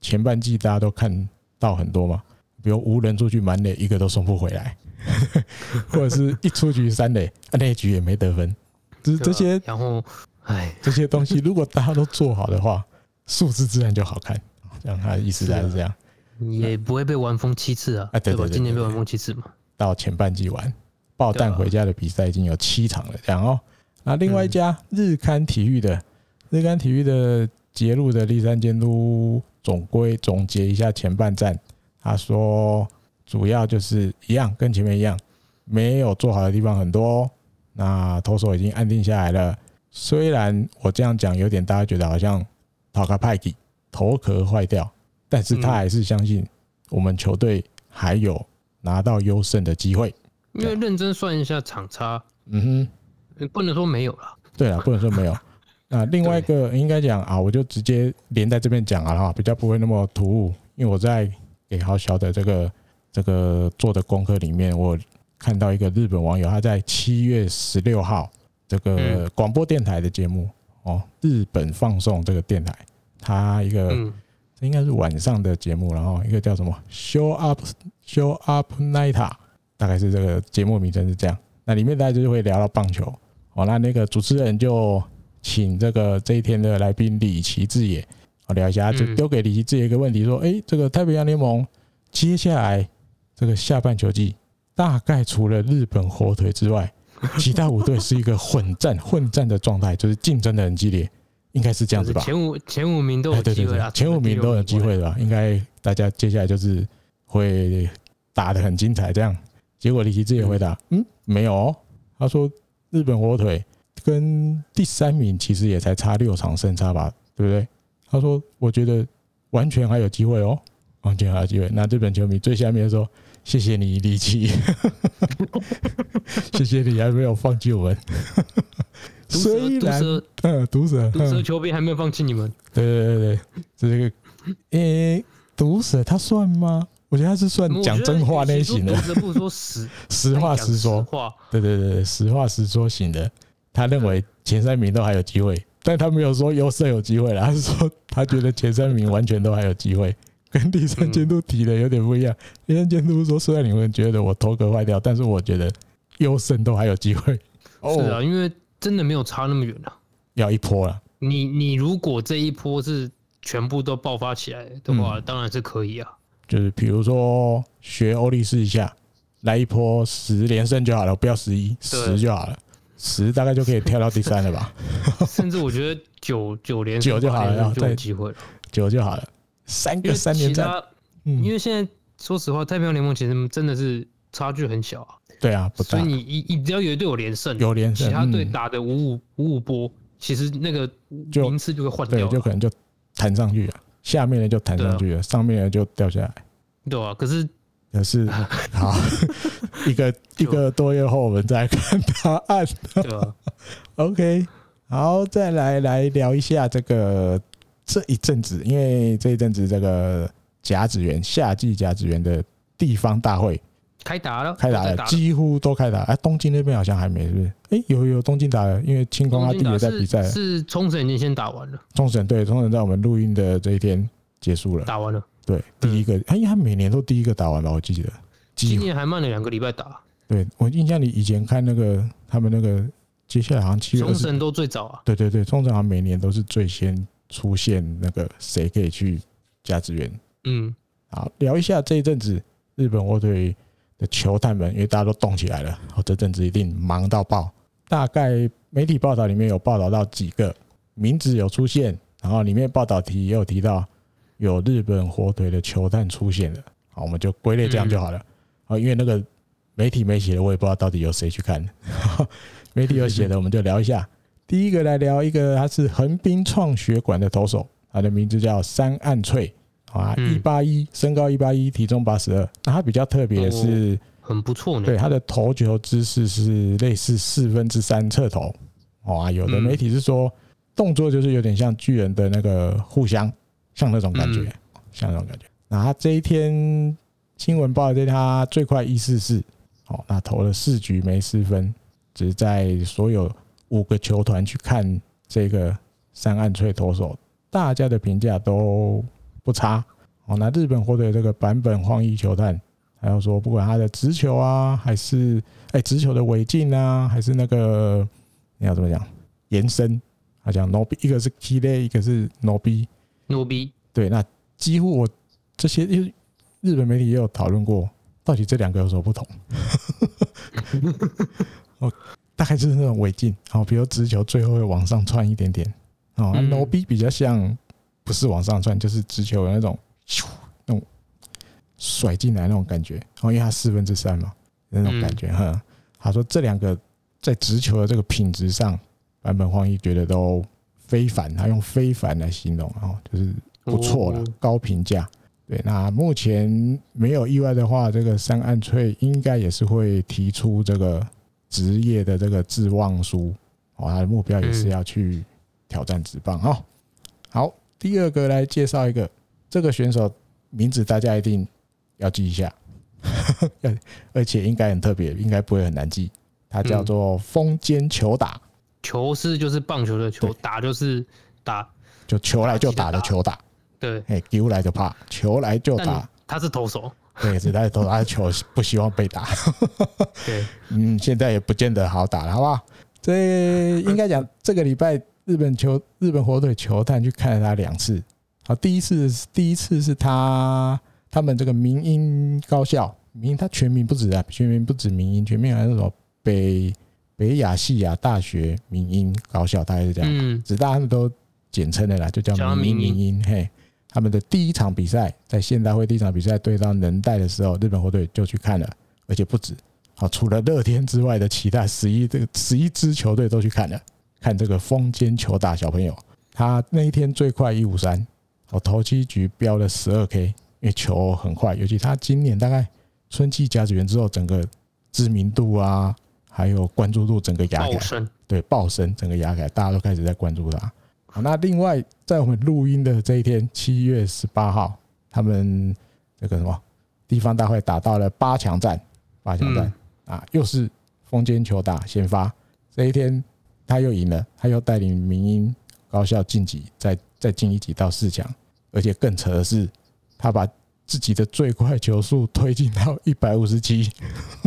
前半季大家都看到很多嘛，比如无人出去满垒，一个都送不回来，或者是一出局三垒，啊，那一局也没得分，这这些，然后，哎，这些东西如果大家都做好的话，数字自然就好看。这样他的意思还是这样。也不会被玩疯七次啊！对吧？今年被玩疯七次嘛。到前半季玩，爆弹回家的比赛已经有七场了，这样哦。那另外一家日刊体育的，日刊体育的节录的立山监督总归总结一下前半战，他说主要就是一样，跟前面一样，没有做好的地方很多。那投手已经安定下来了，虽然我这样讲有点大家觉得好像头壳歹去，头壳坏掉。但是他还是相信我们球队还有拿到优胜的机会，因为认真算一下场差，嗯哼，不能说没有了。对啊，不能说没有。那另外一个应该讲啊，我就直接连在这边讲啊，哈，比较不会那么突兀。因为我在给豪小的这个这个做的功课里面，我看到一个日本网友他在七月十六号这个广播电台的节目哦，日本放送这个电台，他一个这。应该是晚上的节目，然后一个叫什么 “Show Up Show Up Night”，大概是这个节目名称是这样。那里面大家就会聊到棒球，哦，那那个主持人就请这个这一天的来宾李奇志也，我聊一下，就丢给李奇志也一个问题，说：“哎，这个太平洋联盟接下来这个下半球季，大概除了日本火腿之外，其他五队是一个混战 混战的状态，就是竞争的很激烈。”应该是这样子吧，前五前五名都有机会啊，前五名都有机会的吧？应该大家接下来就是会打得很精彩，这样。结果李奇志也回答，嗯，没有哦。他说日本火腿跟第三名其实也才差六场胜差吧，对不对？他说我觉得完全还有机会哦，完全还有机会。那日本球迷最下面说，谢谢你里崎，谢谢你还没有放弃我们。虽然，嗯，毒蛇，毒蛇球迷还没有放弃你们。对对对对，这个，诶，毒蛇他算吗？我觉得他是算讲真话类型的。不说实 实话实说话。对对对，实话实说型的。他认为前三名都还有机会，但他没有说优胜有机会了，他是说他觉得前三名完全都还有机会，跟第三监督提的有点不一样。第三监督说，虽然你们觉得我头壳坏掉，但是我觉得优胜都还有机会。是啊，因为。真的没有差那么远了，要一波了。你你如果这一波是全部都爆发起来的话，当然是可以啊。就是比如说学欧力士一下，来一波十连胜就好了，不要十一，十就好了，十大概就可以跳到第三了吧？甚至我觉得九九连九就好了，就有机会了，九就好了，三个三连战。因为现在说实话，太平洋联盟其实真的是差距很小啊。对啊，不大。所以你你只要有一队有连胜，有连胜，其他队打的五五五五波，其实那个名次就会换掉，就可能就弹上去了。下面的就弹上去了，上面的就掉下来。对啊，可是可是 好，一个一个多月后我们再看答案。OK，好，再来来聊一下这个这一阵子，因为这一阵子这个甲子园夏季甲子园的地方大会开打了，开打了，几乎都开打。哎，东京那边好像还没，是不是？哎，有有东京打了，因为青光阿弟也在比赛。是冲绳已经先打完了。冲绳对，冲绳在我们录音的这一天结束了，打完了。对，第一个，哎，他每年都第一个打完吧？我记得，今年还慢了两个礼拜打。对，我印象里以前看那个他们那个，接下来好像七月。冲绳都最早啊。对对对，冲绳好像每年都是最先出现那个谁可以去加资源。嗯，好，聊一下这一阵子日本火腿的球探们，因为大家都动起来了，我，这阵子一定忙到爆。大概媒体报道里面有报道到几个名字有出现，然后里面报道题也有提到。有日本火腿的球探出现了，好，我们就归类这样就好了。好，因为那个媒体没写的，我也不知道到底有谁去看。媒体有写的，我们就聊一下。第一个来聊一个，他是横滨创学馆的投手，他的名字叫山岸翠啊，一八一，身高一八一，体重八十二。那他比较特别的是，很不错呢。对，他的投球姿势是类似四分之三侧投。哇，有的媒体是说动作就是有点像巨人的那个互相。像那种感觉，像那种感觉。那他这一天新闻报对，他最快一四四，哦，那投了四局没失分，只是在所有五个球团去看这个三岸翠投手，大家的评价都不差。哦，那日本火腿这个版本晃一球探，还有说不管他的直球啊，还是哎直球的尾劲啊，还是那个你要怎么讲延伸，他讲 no b 一个是 key day，一个是 no b。牛逼！对，那几乎我这些日日本媒体也有讨论过，到底这两个有什么不同？哦，大概就是那种尾劲，哦，比如直球最后会往上窜一点点，哦，那 no B 比较像不是往上窜，就是直球的那种咻那种甩进来那种感觉，哦，因为它四分之三嘛，那种感觉哈。他说这两个在直球的这个品质上，版本荒一觉得都。非凡，他用非凡来形容，哦，就是不错了，高评价。对，那目前没有意外的话，这个山岸翠应该也是会提出这个职业的这个志望书，哦，他的目标也是要去挑战职棒。哦，好，第二个来介绍一个这个选手名字，大家一定要记一下，而且应该很特别，应该不会很难记。他叫做风间球打。球是就是棒球的球，打就是打，就球来就打的球打。对，哎，球来就怕，球来就打。他是投手，对，是他是投手，他的球不希望被打。对，嗯，现在也不见得好打了，好不好？这应该讲这个礼拜日本球日本火腿球探去看了他两次。好，第一次第一次是他他们这个民英高校，民英他全名不止啊，全名不止民英，全名还是什么北。北亚细亚大学民英高校大概是这样，嗯，只大他们都简称的啦，就叫民英明英。嘿，他们的第一场比赛在现代会第一场比赛对到能代的时候，日本火腿就去看了，而且不止，好，除了乐天之外的其他十一这个十一支球队都去看了，看这个风间球打小朋友，他那一天最快一五三，我头七局飙了十二 K，因为球很快，尤其他今年大概春季甲子园之后，整个知名度啊。还有关注度整个压开，对，爆升，整个压开，大家都开始在关注他。好，那另外在我们录音的这一天，七月十八号，他们这个什么地方大会打到了八强战，八强战啊，又是封间球打先发，这一天他又赢了，他又带领民英高校晋级，再再进一级到四强，而且更扯的是，他把自己的最快球速推进到一百五十七，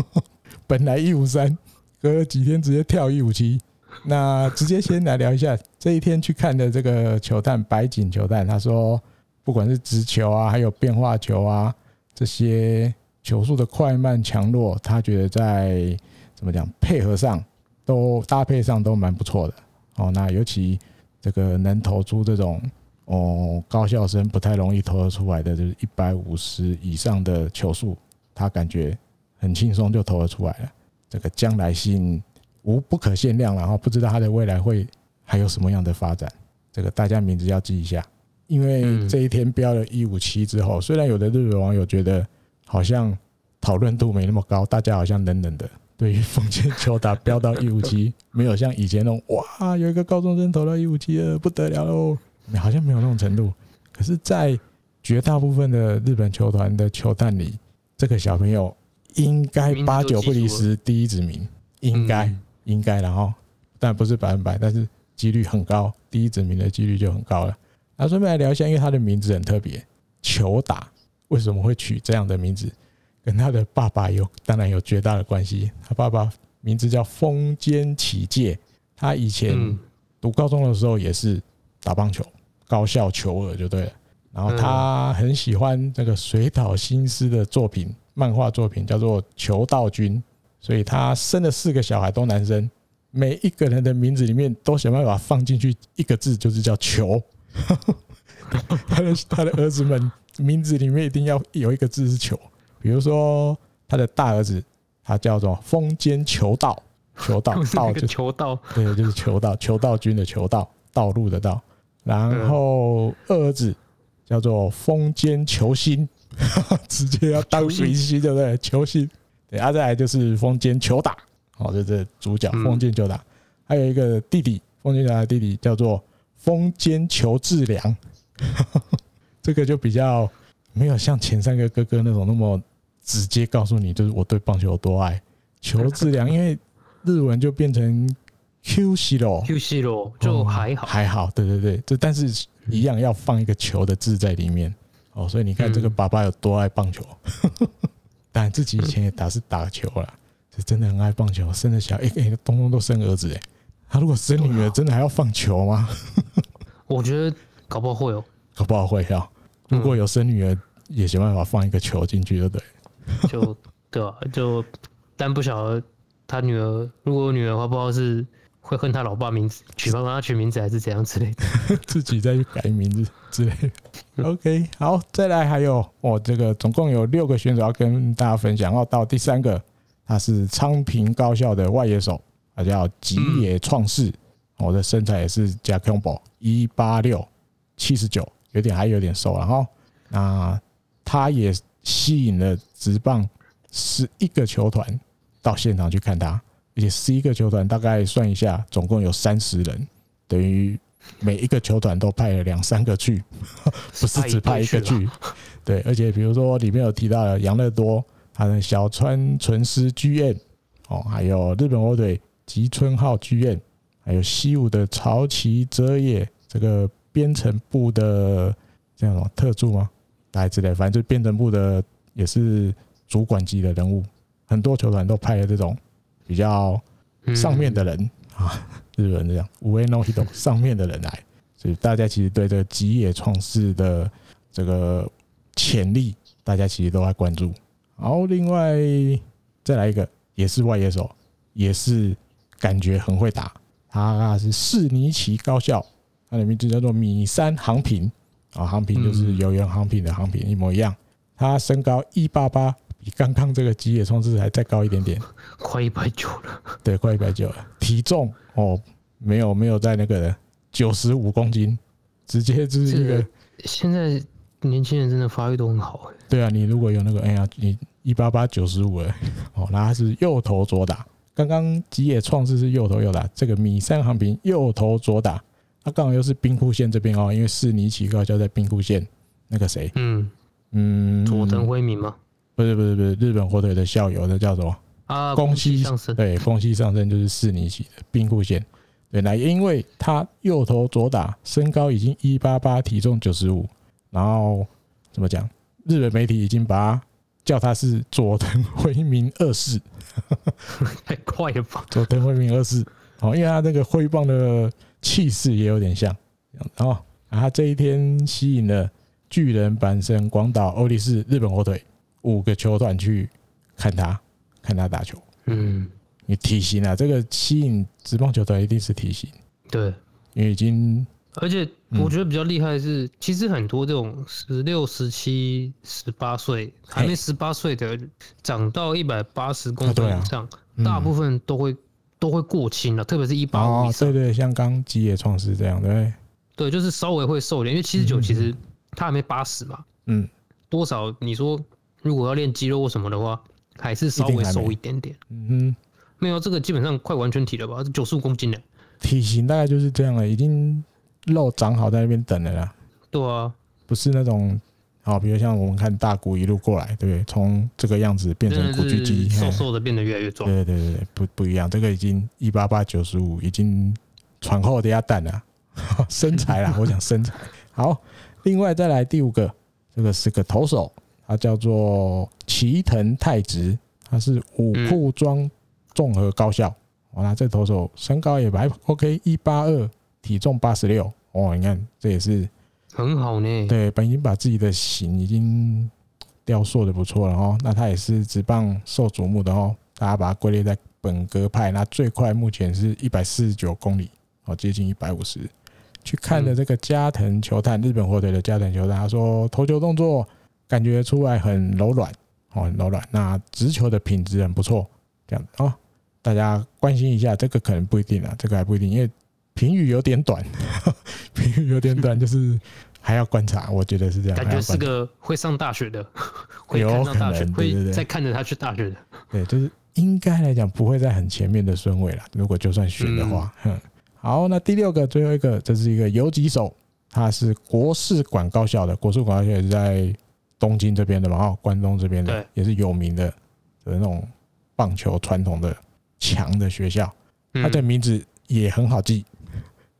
本来一五三。隔了几天直接跳一五七，那直接先来聊一下这一天去看的这个球探白井球探，他说，不管是直球啊，还有变化球啊，这些球速的快慢强弱，他觉得在怎么讲配合上都搭配上都蛮不错的哦。那尤其这个能投出这种哦高校生不太容易投得出来的，就是一百五十以上的球速，他感觉很轻松就投得出来了。这个将来性无不可限量，然后不知道它的未来会还有什么样的发展。这个大家名字要记一下，因为这一天标了一五七之后，虽然有的日本网友觉得好像讨论度没那么高，大家好像冷冷的。对于封建球打标到一五七，没有像以前那种哇，有一个高中生投到一五七了，不得了喽，好像没有那种程度。可是，在绝大部分的日本球团的球探里，这个小朋友。应该八九不离十，第一指名应该应该，然后但不是百分百，但是几率很高，第一指名的几率就很高了。那顺便来聊一下，因为他的名字很特别，球打为什么会取这样的名字？跟他的爸爸有当然有绝大的关系。他爸爸名字叫风间启介，他以前读高中的时候也是打棒球，高校球儿就对了。然后他很喜欢这个水岛新司的作品。漫画作品叫做《球道君》，所以他生了四个小孩都男生，每一个人的名字里面都想办法放进去一个字，就是叫球。他的他的儿子们名字里面一定要有一个字是球，比如说他的大儿子，他叫做丰间球道，球道 道就球道，对，就是球道，球道君的球道，道路的道。然后二儿子叫做丰间球星。直接要当明星，对不对？球星，对，啊，再来就是风间球打，哦，这这主角风间球打，还有一个弟弟，风间球打的弟弟叫做风间球志良，这个就比较没有像前三个哥哥那种那么直接告诉你，就是我对棒球有多爱。球治良，因为日文就变成 Q 西罗，Q 西罗就还好，还好，对对对，这但是一样要放一个球的字在里面。哦，所以你看这个爸爸有多爱棒球，当然自己以前也打是打球啦，是真的很爱棒球，生的小哎哎，东东都生儿子哎，他如果生女儿，真的还要放球吗？我觉得搞不好会哦，搞不好会哦。如果有生女儿，也想办法放一个球进去，对不对？就对吧？就但不晓得他女儿，如果有女儿的话，不知道是。会恨他老爸名字，取帮他取名字还是怎样之类的，自己再去改名字之类的。OK，好，再来还有哦，这个总共有六个选手要跟大家分享。然后到第三个，他是昌平高校的外野手，他叫吉野创世。我的身材也是加 combo 一八六七十九，有点还有点瘦。然后那他也吸引了直棒十一个球团到现场去看他。而且十一个球团，大概算一下，总共有三十人，等于每一个球团都派了两三个去，不是只派一个去。对，而且比如说里面有提到了杨乐多，还有小川纯司剧院，哦，还有日本火腿吉村浩剧院，还有西武的潮崎哲也，这个编程部的这样什么特助吗？大概之类，反正就编程部的也是主管级的人物，很多球团都派了这种。比较上面的人啊，日本这样五 A no hito 上面的人来，所以大家其实对这个吉野创世的这个潜力，大家其实都在关注。然后另外再来一个，也是外野手，也是感觉很会打。他是士尼奇高校，他的名字叫做米山航平啊，航平就是有原航平的航平一模一样。他身高一八八。比刚刚这个吉野创世还再高一点点，快一百九了。对，快一百九了。体重哦，没有没有在那个九十五公斤，直接就是一个。现在年轻人真的发育都很好。对啊，你如果有那个，哎呀，你一八八九十五哦，那他是右投左打。刚刚吉野创世是右投右打，这个米山航平右投左打，他刚好又是兵库县这边哦，因为是尼崎高校在兵库县。那个谁？嗯嗯，佐藤辉明吗？不是不是不是日本火腿的校友，那叫什么？啊，宫西上升。对，宫西上升就是四尼级的兵库县。对，那因为他右投左打，身高已经一八八，体重九十五，然后怎么讲？日本媒体已经把他叫他是佐藤辉明二世，太快了吧？佐藤辉明二世，哦，因为他那个挥棒的气势也有点像。然后他这一天吸引了巨人、阪神、广岛、欧力士、日本火腿五个球团去看他，看他打球。嗯，你体型啊，这个吸引职棒球团一定是体型。对，因为已经，而且我觉得比较厉害的是，其实很多这种十六、十七、十八岁还没十八岁的，长到一百八十公分以上，大部分都会都会过轻了，特别是一八五以上。对对，像刚吉野创世这样，对。对，就是稍微会瘦一点，因为七十九其实他还没八十嘛。嗯，多少你说如果要练肌肉或什么的话，还是稍微瘦一点点。嗯哼，没有这个基本上快完全体了吧？九十五公斤的体型大概就是这样了，已经肉长好在那边等了啦。对啊，不是那种好，比如像我们看大谷一路过来，对不对，从这个样子变成古巨基，瘦瘦的变得越来越壮。对对对对，不不一样，这个已经一八八九十五，已经传后的鸭蛋了。身材啦，我讲身材。好，另外再来第五个，这个是个投手，他叫做齐藤太直，他是五库庄综合高校。哇，那这投手身高也还 OK，一八二，体重八十六。哦，你看这也是很好呢。对，本已经把自己的型已经雕塑的不错了哦。那他也是直棒受瞩目的哦，大家把它归类在本格派。那最快目前是一百四十九公里，哦，接近一百五十。去看了这个加藤球探，日本火腿的加藤球探，他说投球动作感觉出来很柔软，哦，很柔软。那直球的品质很不错，这样哦，大家关心一下，这个可能不一定啊，这个还不一定，因为评语有点短，评语有点短，就是还要观察，我觉得是这样。感觉是个会上大学的，会看上大学，会再看着他去大学的。对，就是应该来讲不会在很前面的顺位了，如果就算选的话，哼。好，那第六个，最后一个，这是一个游击手，他是国士馆高校的，国士馆高校也是在东京这边的嘛，哦，关东这边的，也是有名的的那种棒球传统的强的学校。他的名字也很好记，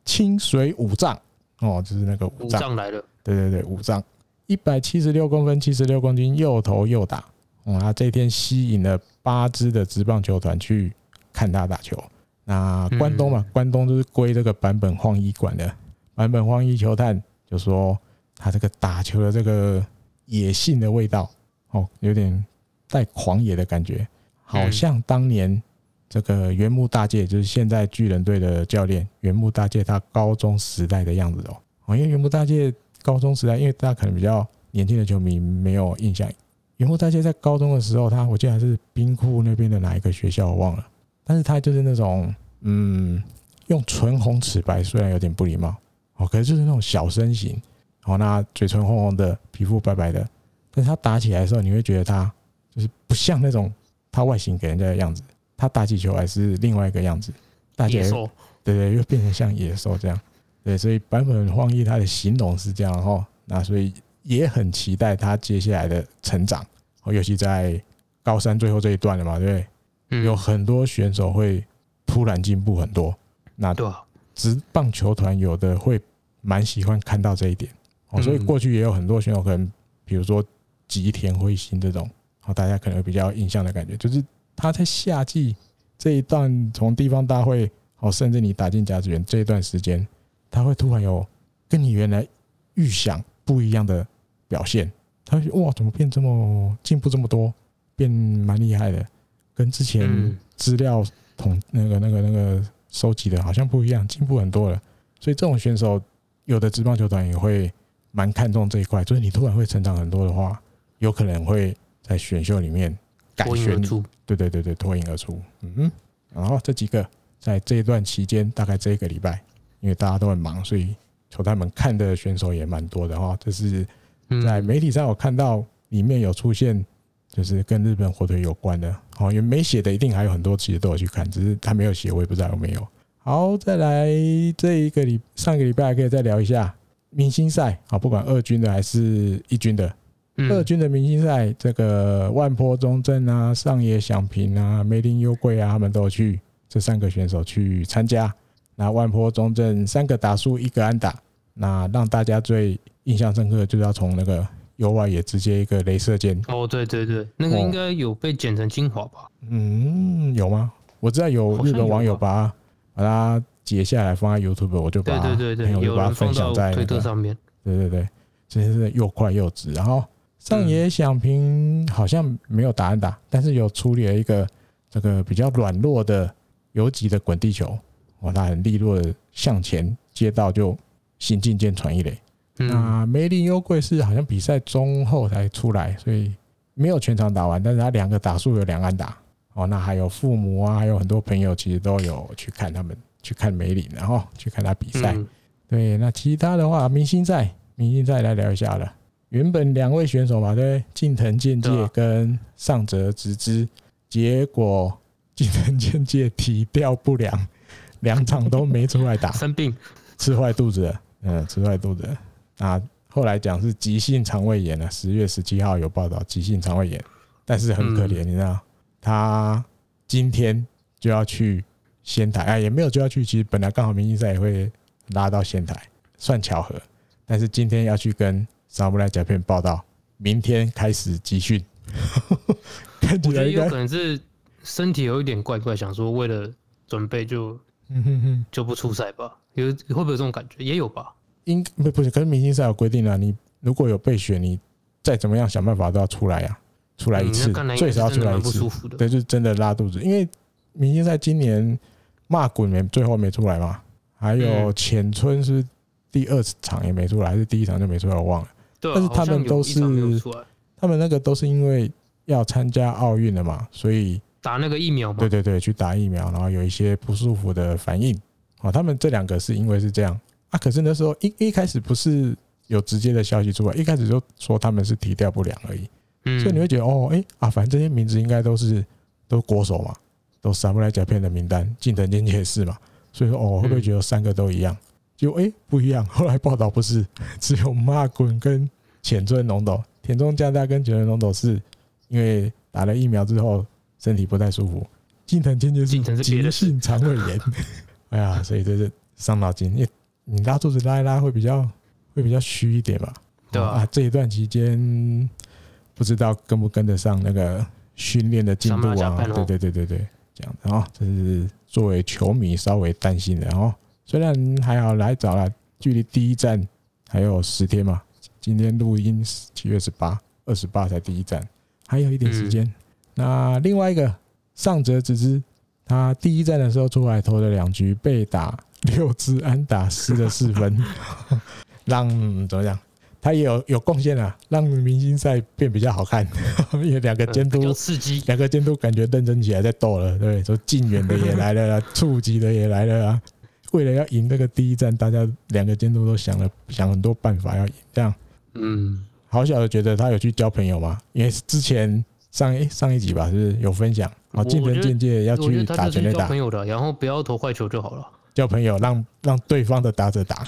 清水五藏。哦，就是那个五藏。来的，对对对，五藏，一百七十六公分，七十六公斤，又投又打，嗯，他这天吸引了八支的职棒球团去看他打球。那关东嘛，关东就是归这个坂本晃一管的。坂本晃一球探就说，他这个打球的这个野性的味道，哦，有点带狂野的感觉，好像当年这个原木大介，就是现在巨人队的教练原木大介他高中时代的样子哦。哦，因为原木大介高中时代，因为大家可能比较年轻的球迷没有印象，原木大介在高中的时候，他我记得还是兵库那边的哪一个学校，我忘了。但是他就是那种，嗯，用唇红齿白，虽然有点不礼貌，哦，可是就是那种小身形，哦，那嘴唇红红的，皮肤白白的，但是他打起来的时候，你会觉得他就是不像那种他外形给人家的样子，他打起球来是另外一个样子，大家对对，又变成像野兽这样，对，所以版本荒一他的形容是这样哈，那所以也很期待他接下来的成长，哦，尤其在高三最后这一段了嘛，对？有很多选手会突然进步很多，那职棒球团有的会蛮喜欢看到这一点哦，所以过去也有很多选手可能，比如说吉田辉星这种，哦，大家可能会比较印象的感觉，就是他在夏季这一段从地方大会哦，甚至你打进甲子园这一段时间，他会突然有跟你原来预想不一样的表现，他会哇，怎么变这么进步这么多，变蛮厉害的。跟之前资料统那个那个那个收集的好像不一样，进步很多了。所以这种选手，有的职棒球团也会蛮看重这一块。就是你突然会成长很多的话，有可能会在选秀里面改选出。对对对对，脱颖而出。嗯哼。然后这几个在这一段期间，大概这一个礼拜，因为大家都很忙，所以球探们看的选手也蛮多的哈。这是在媒体上有看到里面有出现。就是跟日本火腿有关的，哦，因为没写的一定还有很多，其实都有去看，只是他没有写，我也不知道有没有。好，再来这一个礼，上个礼拜还可以再聊一下明星赛啊，不管二军的还是一军的，二军的明星赛，这个万坡中正啊、上野响平啊、梅林优贵啊，他们都有去，这三个选手去参加。那万坡中正三个打数一个安打，那让大家最印象深刻的就是要从那个。右外野直接一个镭射箭哦，对对对，那个应该有被剪成精华吧？嗯，有吗？我知道有日本网友把把它截下来放在 YouTube，我就把对对对对，我就把它分享在、那个、推特上面。对对对，真是又快又直。然后上野响平好像没有打安打，但是有处理了一个这个比较软弱的游击的滚地球，哇，他很利落的向前接到就行进间传一垒。那梅林优贵是好像比赛中后才出来，所以没有全场打完，但是他两个打数有两安打。哦，那还有父母啊，还有很多朋友其实都有去看他们去看梅林，然后去看他比赛。对，那其他的话，明星赛，明星赛来聊一下了。原本两位选手嘛，对，近藤健介跟上泽直之，结果近藤健介体调不良，两场都没出来打，生病，吃坏肚子了，嗯，吃坏肚子了。那后来讲是急性肠胃炎了，十月十七号有报道急性肠胃炎，但是很可怜，你知道，他今天就要去仙台，啊，也没有就要去，其实本来刚好明星赛也会拉到仙台，算巧合，但是今天要去跟萨姆莱甲片报道，明天开始集训，我觉得有可能是身体有一点怪怪，想说为了准备就就不出赛吧，有会不会有这种感觉？也有吧。应不不是，可是明星赛有规定啊，你如果有备选，你再怎么样想办法都要出来呀，出来一次，最少要出来一次。对，就是真的拉肚子，因为明星赛今年骂滚没最后没出来嘛，还有浅村是第二场也没出来，还是第一场就没出来，我忘了。对但是他们都是，他们那个都是因为要参加奥运的嘛，所以打那个疫苗嘛。对对对，去打疫苗，然后有一些不舒服的反应。哦，他们这两个是因为是这样。啊，可是那时候一一开始不是有直接的消息出来，一开始就说他们是体调不良而已，嗯，所以你会觉得哦，哎啊，反正这些名字应该都是都国手嘛，都萨姆莱甲片的名单，近藤健介也是嘛，所以说哦，会不会觉得三个都一样？就哎不一样，后来报道不是，只有马滚跟浅村龙斗，田中加大跟浅村龙斗是因为打了疫苗之后身体不太舒服，近藤健介是急性肠胃炎，哎呀，所以这是伤脑筋，你拉肚子拉一拉会比较会比较虚一点吧？对啊，这一段期间不知道跟不跟得上那个训练的进度啊？对对对对对，这样子啊，这是作为球迷稍微担心的哦。虽然还好来早了，距离第一站还有十天嘛。今天录音七月十八，二十八才第一站，还有一点时间。那另外一个上泽直之，他第一站的时候出来投了两局被打。六支安打失了四分，让怎么讲？他也有有贡献啊，让明星赛变比较好看。因为两个监督刺激，两个监督感觉认真起来在斗了，对，说近远的也来了，触及的也来了啊。为了要赢这个第一战，大家两个监督都想了想很多办法要赢。这样，嗯，好小的觉得他有去交朋友吗？因为之前上一上一集吧，是有分享啊，近藤健介要去打全垒打，交朋友的，然后不要投坏球就好了。交朋友，让让对方的打者打，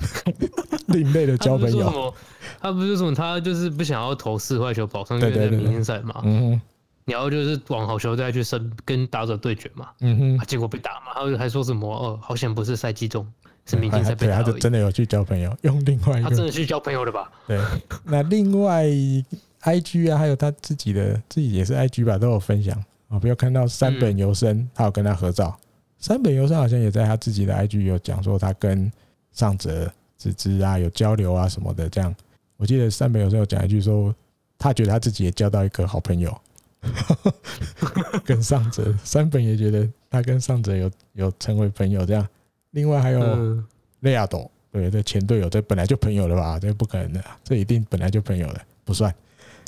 另类的交朋友。他不是说他就是不想要投四坏球保送，因为在明星赛嘛。嗯，然后就是往好球再去升跟打者对决嘛。嗯哼，结果被打嘛，他还说什么？哦，好险不是赛季中，是明星赛被打。他就真的有去交朋友，用另外一个。他真的去交朋友的吧？对。那另外，IG 啊，还有他自己的自己也是 IG 吧，都有分享啊。不要看到三本由伸，他有跟他合照。三本游生好像也在他自己的 IG 有讲说，他跟上泽直之啊有交流啊什么的。这样，我记得三本有时候讲一句说，他觉得他自己也交到一个好朋友，跟上泽。三本也觉得他跟上泽有有成为朋友这样。另外还有雷亚斗，对，这前队友，这本来就朋友了吧？这不可能的，这一定本来就朋友了，不算。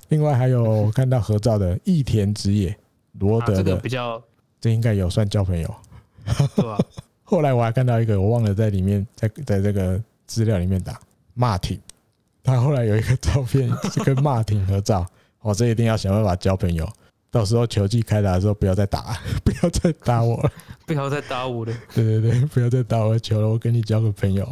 另外还有看到合照的益田直也罗德的，比较，这应该有算交朋友。对吧？后来我还看到一个，我忘了在里面，在在这个资料里面打马挺，他后来有一个照片是跟马挺合照，我 这一定要想办法交朋友，到时候球季开打的时候不要再打，不要再打我了，不要再打我了，对对对，不要再打我的球了，我跟你交个朋友，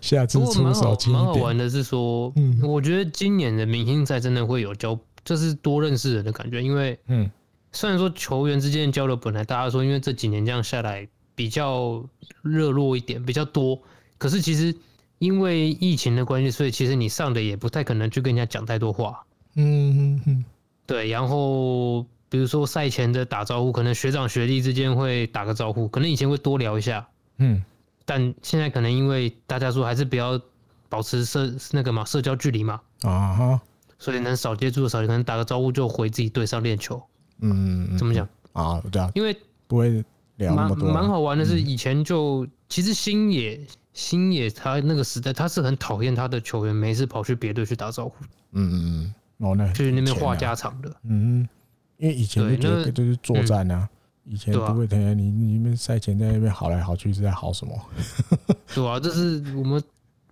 下次出手轻一点。蛮好玩的是说，嗯，我觉得今年的明星赛真的会有交，就是多认识人的感觉，因为嗯。虽然说球员之间的交流本来大家说，因为这几年这样下来比较热络一点，比较多。可是其实因为疫情的关系，所以其实你上的也不太可能去跟人家讲太多话。嗯嗯嗯，对。然后比如说赛前的打招呼，可能学长学弟之间会打个招呼，可能以前会多聊一下，嗯，但现在可能因为大家说还是不要保持社那个嘛社交距离嘛，啊哈，所以能少接触的少，可能打个招呼就回自己队上练球，嗯，怎么讲？啊？这样，因为不会聊那么多，蛮好玩的是以前就、嗯、其实星野星野他那个时代他是很讨厌他的球员每次跑去别队去打招呼，嗯嗯嗯。哦，那就是那边话家常的，嗯，因为以前就觉得就是作战啊，以前不会听你你们赛前在那边好来好去是在好什么？对啊，这是我们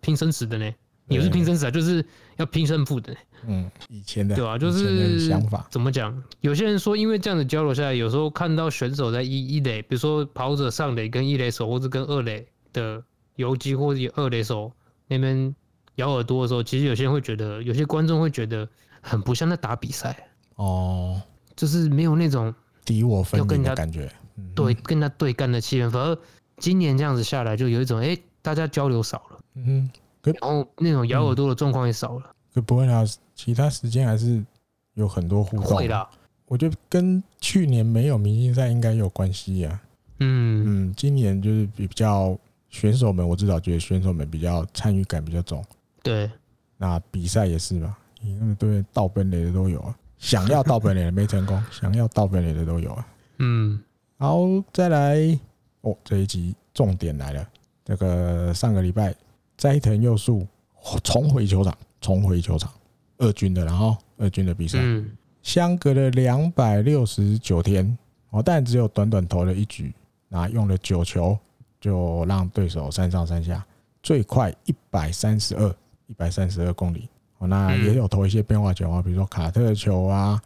拼生死的呢，也是拼生死啊，就是要拼胜负的。嗯，以前的对啊，就是想法。怎么讲？有些人说，因为这样子交流下来，有时候看到选手在一一垒，比如说跑者上垒跟一垒手，或者跟二垒的游击或者二垒手那边咬耳朵的时候，其实有些人会觉得，有些观众会觉得。很不像在打比赛哦，就是没有那种敌我分明的感觉，对，跟他对干的气氛。反而今年这样子下来，就有一种哎、欸，大家交流少了，嗯，然后那种咬耳朵的状况也少了。可不会啦，其他时间还是有很多互动。会啦，我觉得跟去年没有明星赛应该有关系呀。嗯嗯，今年就是比较选手们，我至少觉得选手们比较参与感比较重。对，那比赛也是嘛。嗯，对，倒本垒的都有啊，想要倒本垒的没成功，想要倒本垒的都有啊。嗯，好，再来哦，这一集重点来了。这个上个礼拜斋藤佑树重回球场，重回球场，二军的，然后二军的比赛，相隔了两百六十九天哦，但只有短短投了一局，那用了九球就让对手三上三下，最快一百三十二，一百三十二公里。哦那也有投一些变化球啊，比如说卡特球啊，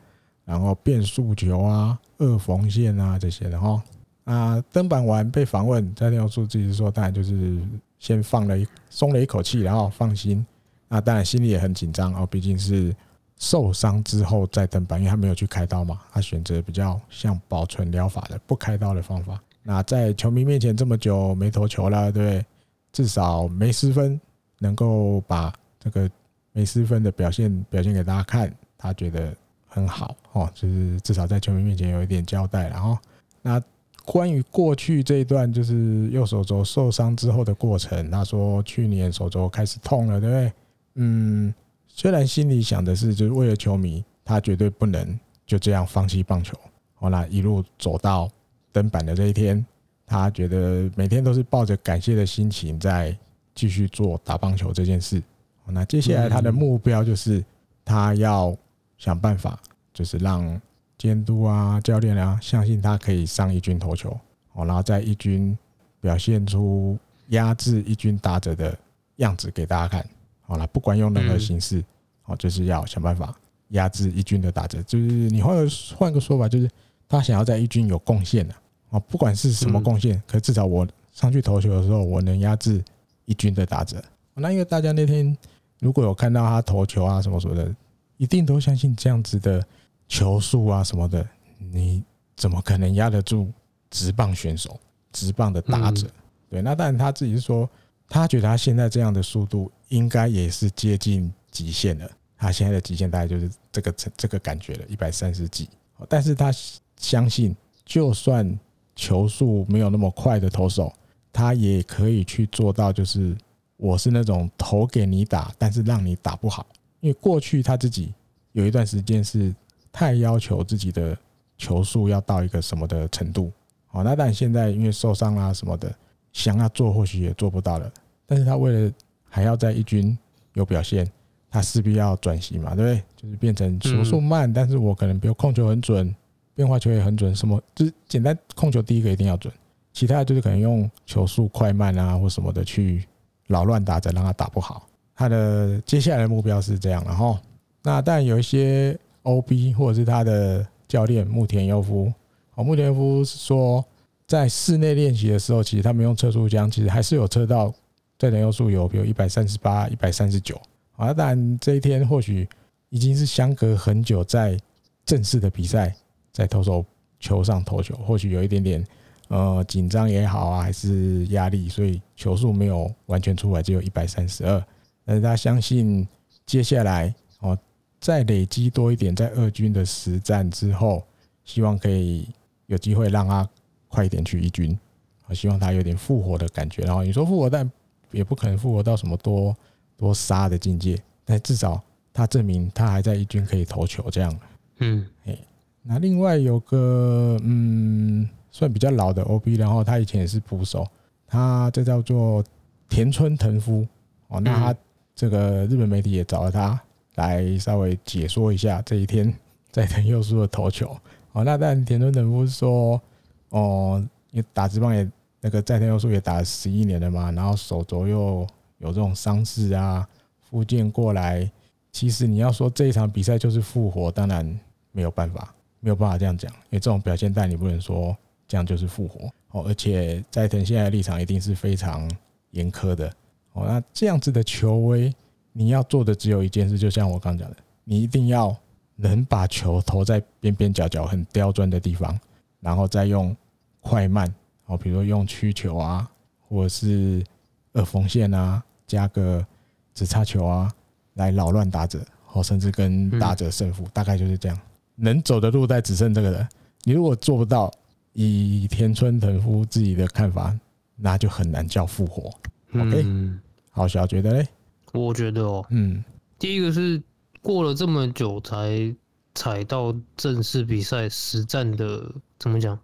然后变速球啊，二缝线啊这些的哈。啊，登板完被访问，斋藤佑树自己说，当然就是先放了一松了一口气，然后放心。那当然心里也很紧张哦，毕竟是受伤之后再登板，因为他没有去开刀嘛，他选择比较像保存疗法的不开刀的方法。那在球迷面前这么久没投球了，对不对？至少没失分，能够把这个。没失分的表现表现给大家看，他觉得很好哦，就是至少在球迷面前有一点交代。然后，那关于过去这一段就是右手肘受伤之后的过程，他说去年手肘开始痛了，对不对？嗯，虽然心里想的是就是为了球迷，他绝对不能就这样放弃棒球。哦，那一路走到登板的这一天，他觉得每天都是抱着感谢的心情在继续做打棒球这件事。那接下来他的目标就是，他要想办法，就是让监督啊、教练啊相信他可以上一军投球，哦，然后在一军表现出压制一军打者的样子给大家看。好了，不管用任何形式，哦，就是要想办法压制一军的打者。就是你换个换个说法，就是他想要在一军有贡献的，哦，不管是什么贡献，可至少我上去投球的时候，我能压制一军的打者。那因为大家那天。如果有看到他投球啊什么什么的，一定都相信这样子的球速啊什么的，你怎么可能压得住直棒选手、直棒的打者？对，那当然他自己是说，他觉得他现在这样的速度应该也是接近极限了。他现在的极限大概就是这个这个感觉了，一百三十几。但是他相信，就算球速没有那么快的投手，他也可以去做到，就是。我是那种投给你打，但是让你打不好，因为过去他自己有一段时间是太要求自己的球速要到一个什么的程度，好，那但现在因为受伤啊什么的，想要做或许也做不到了。但是他为了还要在一军有表现，他势必要转型嘛，对不对？就是变成球速慢，但是我可能比如控球很准，变化球也很准，什么就是简单控球第一个一定要准，其他的就是可能用球速快慢啊或什么的去。扰乱打者，让他打不好。他的接下来的目标是这样，然后那但有一些 OB 或者是他的教练木田优夫，哦，木田优夫是说，在室内练习的时候，其实他们用测速枪，其实还是有测到在的优速有，比如一百三十八、一百三十九。啊，但这一天或许已经是相隔很久，在正式的比赛，在投手球上投球，或许有一点点。呃，紧张也好啊，还是压力，所以球速没有完全出来，只有一百三十二。但是他相信接下来哦，再累积多一点，在二军的实战之后，希望可以有机会让他快一点去一军，我希望他有点复活的感觉。然后你说复活，但也不可能复活到什么多多杀的境界，但至少他证明他还在一军可以投球这样。嗯，哎，那另外有个嗯，算比较老的 OB，然后他以前也是捕手，他这叫做田村腾夫哦。那他这个日本媒体也找了他来稍微解说一下这一天 在藤佑树的投球哦。那但田村腾夫说哦，因为打职棒也那个在藤佑树也打了十一年了嘛，然后手肘又有这种伤势啊，复健过来。其实你要说这一场比赛就是复活，当然没有办法，没有办法这样讲，因为这种表现，但你不能说这样就是复活哦。而且斋藤现在的立场一定是非常严苛的哦。那这样子的球威，你要做的只有一件事，就像我刚讲的，你一定要能把球投在边边角角很刁钻的地方，然后再用快慢哦，比如说用曲球啊，或者是二缝线啊，加个直叉球啊。来扰乱打者，哦甚至跟打者胜负，大概就是这样。能走的路，在只剩这个人。你如果做不到，以田村腾夫自己的看法，那就很难叫复活。OK，好，小觉得嘞？我觉得哦，嗯，第一个是过了这么久才踩到正式比赛实战的，怎么讲？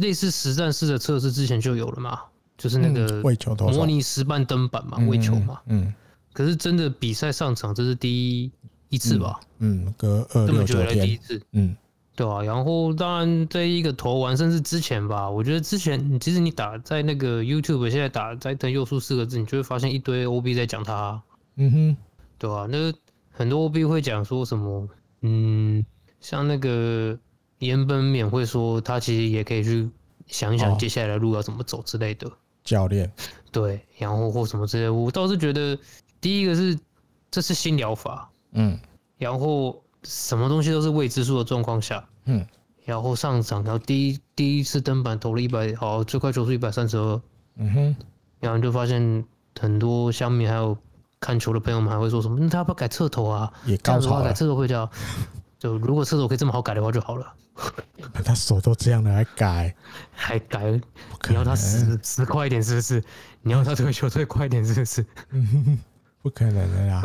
类似实战式的测试之前就有了嘛？就是那个为球投模拟实办登板嘛，喂球嘛，嗯。可是真的比赛上场，这是第一一次吧？嗯，隔二六九天，第一次，嗯，对啊。然后当然这一个投完，甚至之前吧，我觉得之前其实你打在那个 YouTube，现在打斋藤佑树四个字，你就会发现一堆 OB 在讲他。嗯哼，对啊，那很多 OB 会讲说什么？嗯，像那个岩本勉会说，他其实也可以去想一想接下来的路要怎么走之类的。教练，对，然后或什么之类，我倒是觉得。第一个是，这是新疗法，嗯，然后什么东西都是未知数的状况下，嗯，然后上涨，然后第一第一次登板投了一百，好，最快球速一百三十二，嗯哼，然后就发现很多乡民还有看球的朋友们还会说什么，那他要不要改侧投啊？也高潮了，改侧投会叫，就如果侧投可以这么好改的话就好了。他手都这样了还改，还改？你要他死死快一点是不是？你要他这个球退快一点是不是？嗯哼哼。不可能的啦，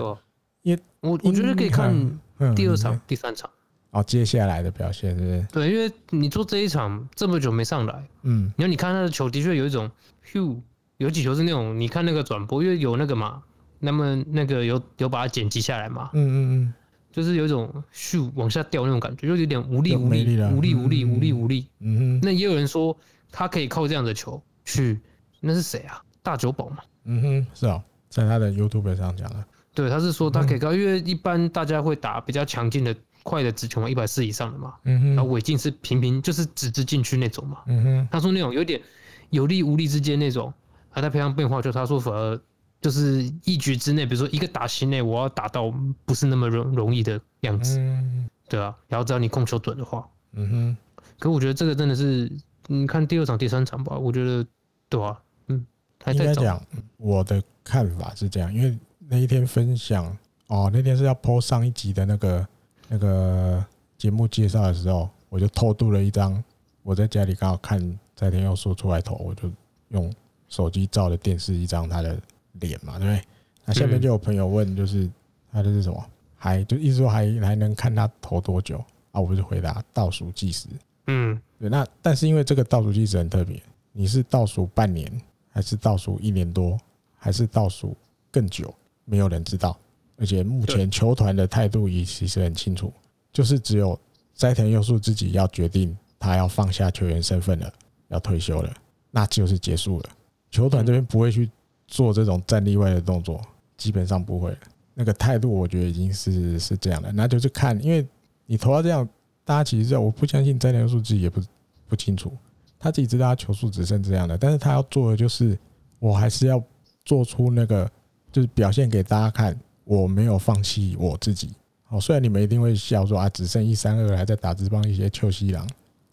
也我我觉得可以看第二场、第三场哦，接下来的表现对不是？对，因为你做这一场这么久没上来，嗯，然后你看他的球的确有一种咻，有几球是那种你看那个转播，因为有那个嘛，那么那个有有把它剪辑下来嘛，嗯嗯嗯，就是有一种咻往下掉那种感觉，就有点无力无力无力无力无力无力，嗯哼。那也有人说他可以靠这样的球去，那是谁啊？大久保嘛，嗯哼，是啊。在他的 YouTube 上讲了，对，他是说他可以高，因为一般大家会打比较强劲的、快的直球嘛，一百四以上的嘛，嗯哼，然后尾劲是平平，就是直直进去那种嘛，嗯哼，他说那种有点有力无力之间那种，还在培养变化，就他说反而就是一局之内，比如说一个打席内，我要打到不是那么容容易的样子，嗯，对啊，然后只要你控球准的话，嗯哼，可我觉得这个真的是，你看第二场、第三场吧，我觉得对啊，嗯，还在讲我的。看法是这样，因为那一天分享哦，那天是要 po 上一集的那个那个节目介绍的时候，我就偷渡了一张我在家里刚好看在天佑说出来投，我就用手机照的电视一张他的脸嘛，对不对？那下面就有朋友问，就是他这是什么？还就意思说还还能看他投多久啊？我不是回答倒数计时，嗯，对。那但是因为这个倒数计时很特别，你是倒数半年还是倒数一年多？还是倒数更久，没有人知道。而且目前球团的态度也其实很清楚，就是只有斋藤佑树自己要决定他要放下球员身份了，要退休了，那就是结束了。球团这边不会去做这种战力外的动作，基本上不会。那个态度我觉得已经是是这样的，那就是看，因为你投到这样，大家其实知道我不相信斋藤佑树自己也不不清楚，他自己知道他球速只剩这样的，但是他要做的就是，我还是要。做出那个就是表现给大家看，我没有放弃我自己。哦，虽然你们一定会笑说啊，只剩一三二还在打直棒一些秋西郎，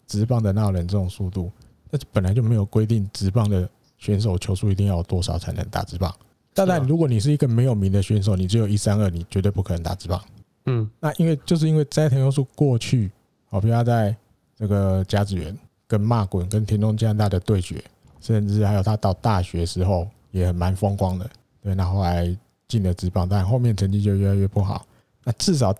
直棒的那人这种速度，那本来就没有规定直棒的选手球速一定要有多少才能打直棒。当然，如果你是一个没有名的选手，你只有一三二，你绝对不可能打直棒。嗯，那因为就是因为斋藤优树过去，好，比如他在这个甲子园跟骂滚跟田中将大的对决，甚至还有他到大学时候也蛮风光的。对，那后来进了职棒，但后面成绩就越来越不好。那至少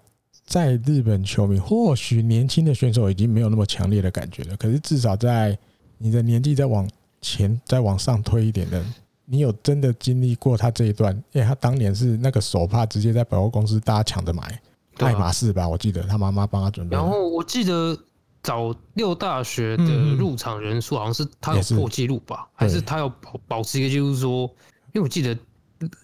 在日本球迷，或许年轻的选手已经没有那么强烈的感觉了。可是至少在你的年纪再往前再往上推一点的。你有真的经历过他这一段？因为他当年是那个手帕直接在百货公司大家抢着买，爱马仕吧？我记得他妈妈帮他准备。然后我记得早六大学的入场人数好像是他有破纪录吧？还是他要保保持一个就是说，因为我记得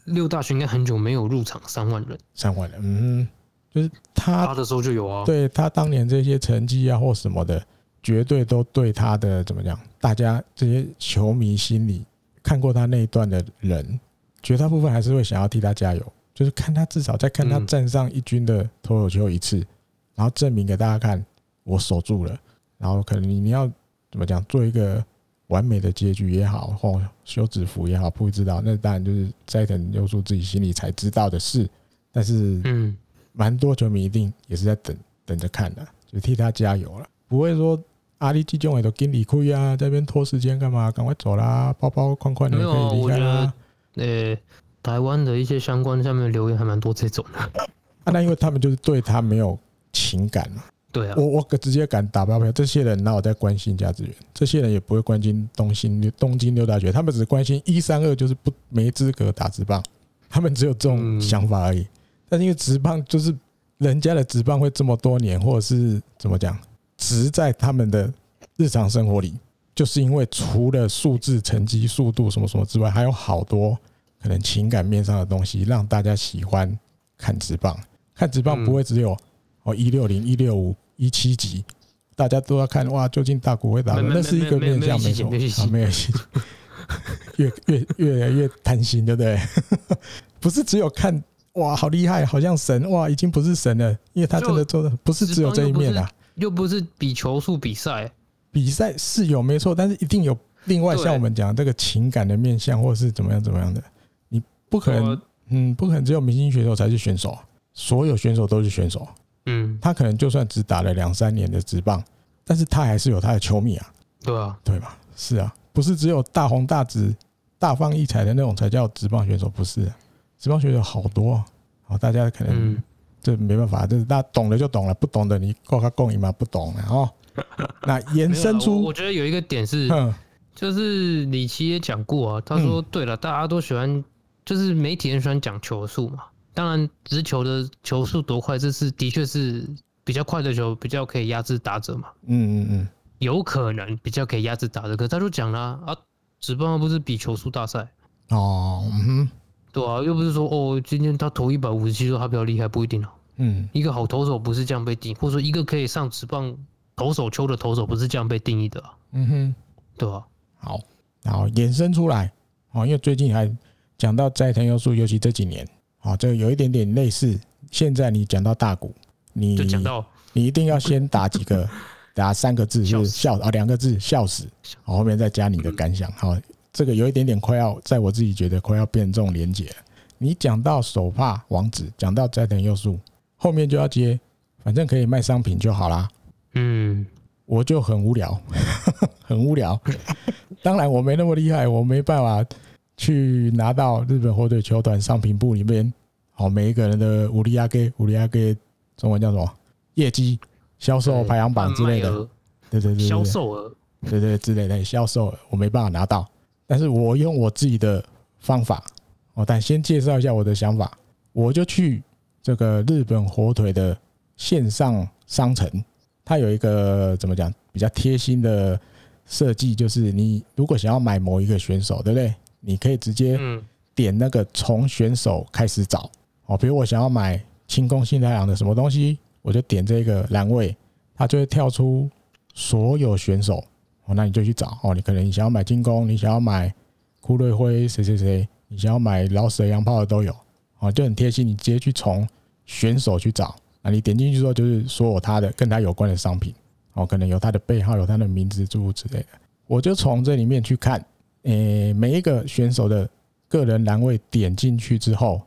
六大学应该很久没有入场三万人，三万人，嗯，就是他他的时候就有啊。对他当年这些成绩啊或什么的，绝对都对他的怎么讲？大家这些球迷心里。看过他那一段的人，绝大部分还是会想要替他加油，就是看他至少再看他站上一军的投手丘一次，然后证明给大家看，我守住了。然后可能你你要怎么讲，做一个完美的结局也好，或休止符也好，不知道，那当然就是斋藤优树自己心里才知道的事。但是，嗯，蛮多球迷一定也是在等等着看的，就替他加油了，不会说。阿里基中也都跟你亏啊，在这边拖时间干嘛？赶快走啦，包包款款的可以离开啦。呃、欸，台湾的一些相关下面的留言还蛮多这种的。啊，那因为他们就是对他没有情感嘛。对啊，我我直接敢打包票，这些人哪有在关心价值源？这些人也不会关心东兴东京六大学，他们只关心一三二，就是不没资格打职棒，他们只有这种想法而已。但是因为职棒就是人家的职棒会这么多年，或者是怎么讲？直在他们的日常生活里，就是因为除了数字、成绩、速度什么什么之外，还有好多可能情感面上的东西，让大家喜欢看直棒。看直棒不会只有哦一六零、一六五、一七级，大家都要看哇，究竟大谷会打？那是一个面向，没错，没有戏，越越越来越贪心，对不对？不是只有看哇，好厉害，好像神哇，已经不是神了，因为他真的做的不是只有这一面啊。又不是比球数比赛，比赛是有没错，但是一定有另外像我们讲这个情感的面向，或者是怎么样怎么样的，你不可能，嗯，不可能只有明星选手才是选手，所有选手都是选手，嗯，他可能就算只打了两三年的职棒，但是他还是有他的球迷啊，对啊，对吧？是啊，不是只有大红大紫、大放异彩的那种才叫职棒选手，不是，职棒选手好多，好，大家可能。这没办法，就是大家懂了就懂了，不懂的你够他共赢嘛？不懂的哦 那延伸出我，我觉得有一个点是，就是李琦也讲过啊，他说对了，大家都喜欢，就是媒体很喜欢讲球速嘛。当然，直球的球速多快，这是的确是比较快的球，比较可以压制打者嘛。嗯嗯嗯，有可能比较可以压制打者，可他就讲了啊，职棒不是比球速大赛哦。嗯哼。对啊，又不是说哦，今天他投一百五十七，说他比较厉害，不一定啊。嗯，一个好投手不是这样被定，或者说一个可以上职棒投手球的投手不是这样被定义的。嗯哼，对吧？好，然后衍生出来哦，因为最近还讲到斋藤优树，尤其这几年，哦，这个有一点点类似。现在你讲到大股，你讲到你一定要先打几个，打三个字就是笑啊，两个字笑死，好，后面再加你的感想，好。这个有一点点快要，在我自己觉得快要变这种连结。你讲到手帕王子，讲到斋藤佑树，后面就要接，反正可以卖商品就好啦。嗯，我就很无聊，很无聊。当然我没那么厉害，我没办法去拿到日本火腿球团商品部里面，好每一个人的五里亚给五里亚给中文叫什么业绩销售排行榜之类的，对对对，销售额，对对之类的销售额，我没办法拿到。但是我用我自己的方法，哦，但先介绍一下我的想法，我就去这个日本火腿的线上商城，它有一个怎么讲比较贴心的设计，就是你如果想要买某一个选手，对不对？你可以直接点那个从选手开始找，哦，比如我想要买清宫新太郎的什么东西，我就点这个栏位，它就会跳出所有选手。哦，那你就去找哦。你可能你想要买金宫，你想要买库瑞辉，谁谁谁，你想要买老舍洋炮的都有哦，就很贴心。你直接去从选手去找，啊你点进去之后就是所有他的跟他有关的商品哦，可能有他的背号，有他的名字诸如此类的。我就从这里面去看，诶，每一个选手的个人栏位点进去之后，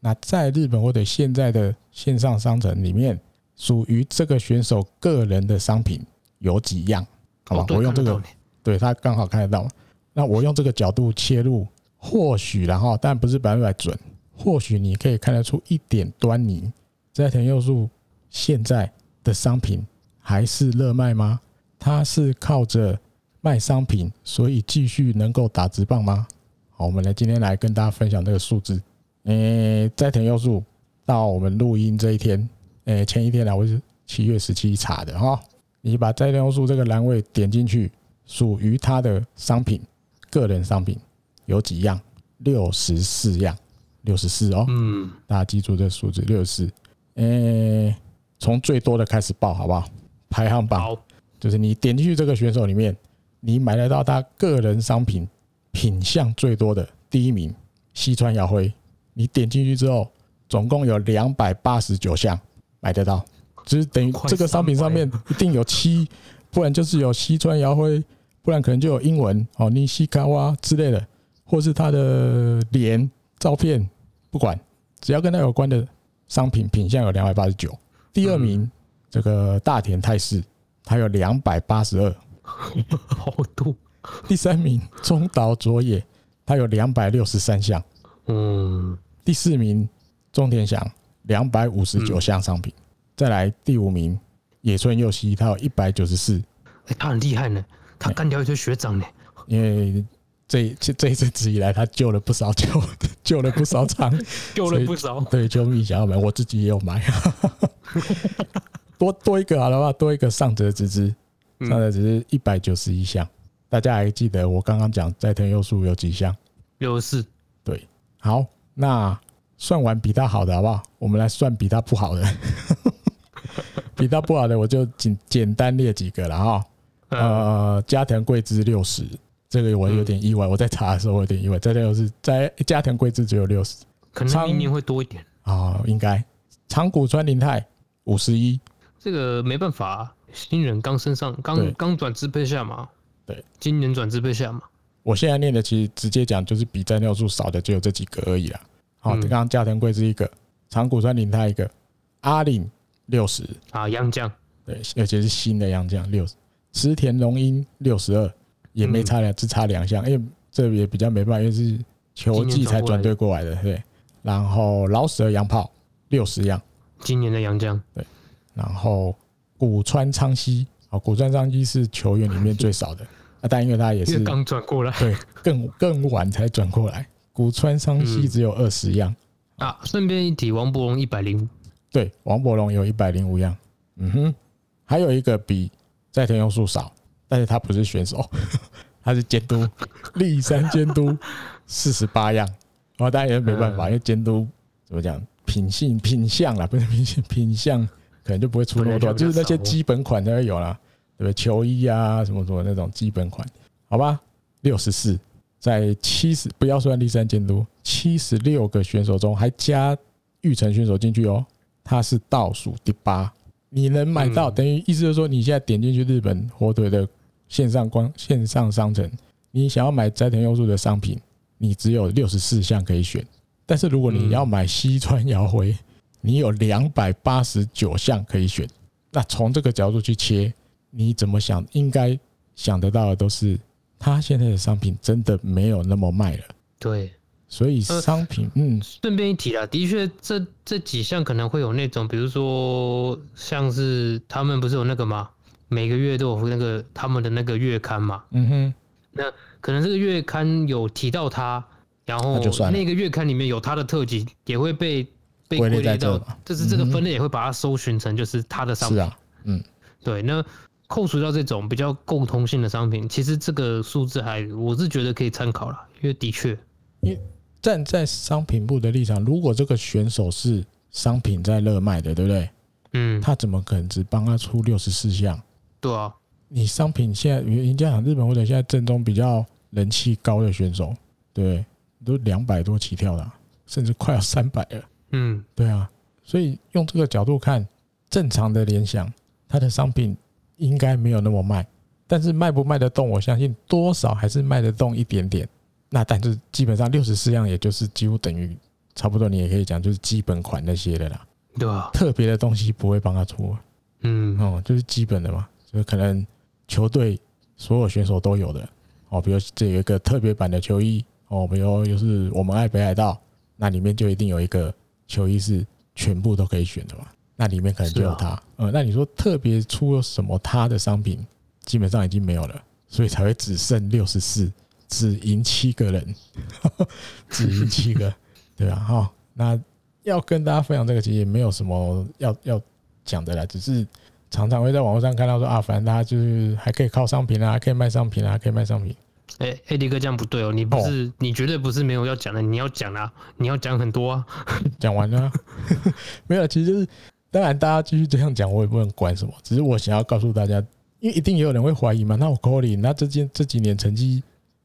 那在日本或者现在的线上商城里面，属于这个选手个人的商品。有几样？好吧，我用这个，对他刚好看得到。那我用这个角度切入，或许然后，但不是百分百准，或许你可以看得出一点端倪。斋藤佑树现在的商品还是热卖吗？他是靠着卖商品，所以继续能够打直棒吗？好，我们来今天来跟大家分享这个数字。诶，斋田佑树到我们录音这一天，诶，前一天来我是七月十七查的哈。你把斋田佑树这个栏位点进去，属于他的商品，个人商品有几样？六十四样，六十四哦。嗯，大家记住这数字，六十四。诶，从最多的开始报好不好？排行榜，就是你点进去这个选手里面，你买得到他个人商品品相最多的第一名，西川遥辉。你点进去之后，总共有两百八十九项买得到。只是等于这个商品上面一定有七，不然就是有西川遥辉，不然可能就有英文哦，尼西卡哇之类的，或是他的脸照片，不管只要跟他有关的商品品相有两百八十九。第二名这个大田泰示，他有两百八十二，好多。第三名中岛佐野，他有两百六十三项。嗯。第四名中田翔，两百五十九项商品。再来第五名，野村佑希，他有一百九十四。哎，他很厉害呢，他干掉一堆学长呢。因为这这这一阵子以来，他救了不少，救 救了不少场，救了不少。对，救命想要买，我自己也有买。多多一个好了吧，多一个上泽直之，上泽直之一百九十一项。大家还记得我刚刚讲斋藤佑树有几项？六十四。对，好，那算完比他好的好不好？我们来算比他不好的。比他不好的，我就简简单列几个了哈。呃，加藤贵之六十，这个我有点意外。我在查的时候，我有点意外。这又是在加藤贵之只有六十，可能明年会多一点啊，应该。长谷川林太五十一，这个没办法，新人刚升上，刚刚转支配下嘛。对，今年转支配下嘛。我现在念的其实直接讲就是比斋藤数少的就有这几个而已啦。好，刚刚加藤贵是一个，长谷川麟太一个，阿岭。六十啊，洋将对，而且是新的洋将六十，池田龙英六十二，也没差两，只差两项，因为这也比较没办法，因为是球季才转队过来的，对。然后老舍洋炮六十样，今年的洋将对。然后古川昌熙啊，古川昌熙是球员里面最少的啊，但因为他也是刚转过来，对，更更晚才转过来。古川昌熙只有二十样啊。顺便一提，王伯龙一百零五。对，王伯龙有一百零五样，嗯哼，还有一个比斋藤佑树少，但是他不是选手，他是监督，立山监督四十八样，然后当然也没办法，因为监督怎么讲，品性品相啦，不是品性品相，可能就不会出那么多，就是那些基本款才会有啦，对不对？球衣啊，什么什么那种基本款，好吧，六十四，在七十，不要算立三监督，七十六个选手中还加玉成选手进去哦。他是倒数第八，你能买到，等于意思就是说，你现在点进去日本火腿的线上光线上商城，你想要买斋藤优树的商品，你只有六十四项可以选。但是如果你要买西川遥辉，你有两百八十九项可以选。那从这个角度去切，你怎么想？应该想得到的都是，他现在的商品真的没有那么卖了。对。所以商品，嗯，顺便一提啦，的确，这这几项可能会有那种，比如说像是他们不是有那个吗？每个月都有那个他们的那个月刊嘛，嗯哼，那可能这个月刊有提到他，然后那个月刊里面有他的特辑，也会被被归类到，就是这个分类也会把它搜寻成就是他的商品，是啊，嗯，对，那扣除掉这种比较共通性的商品，其实这个数字还我是觉得可以参考了，因为的确，因为站在商品部的立场，如果这个选手是商品在热卖的，对不对？嗯，他怎么可能只帮他出六十四项？对啊，你商品现在人家讲日本或者现在正宗比较人气高的选手，对，都两百多起跳了，甚至快要三百了。嗯，对啊，所以用这个角度看，正常的联想，它的商品应该没有那么卖，但是卖不卖得动，我相信多少还是卖得动一点点。那但是基本上六十四样，也就是几乎等于差不多，你也可以讲就是基本款那些的啦。对啊，特别的东西不会帮他出。嗯，哦，就是基本的嘛。就是可能球队所有选手都有的哦，比如这有一个特别版的球衣哦，比如就是我们爱北海道，那里面就一定有一个球衣是全部都可以选的嘛，那里面可能就有他，呃，那你说特别出了什么他的商品，基本上已经没有了，所以才会只剩六十四，只赢七个人，只赢七个，对吧？哈，那要跟大家分享这个，其实也没有什么要要讲的啦，只是。常常会在网络上看到说啊，反正大家就是还可以靠商品啊，还可以卖商品啊，可以卖商品。哎、欸，AD 哥这样不对哦，你不是，哦、你绝对不是没有要讲的，你要讲啊，你要讲很多啊。讲完了，没有，其实就是当然大家继续这样讲，我也不能管什么，只是我想要告诉大家，因为一定也有人会怀疑嘛。那我 Cody，那这件这几年成绩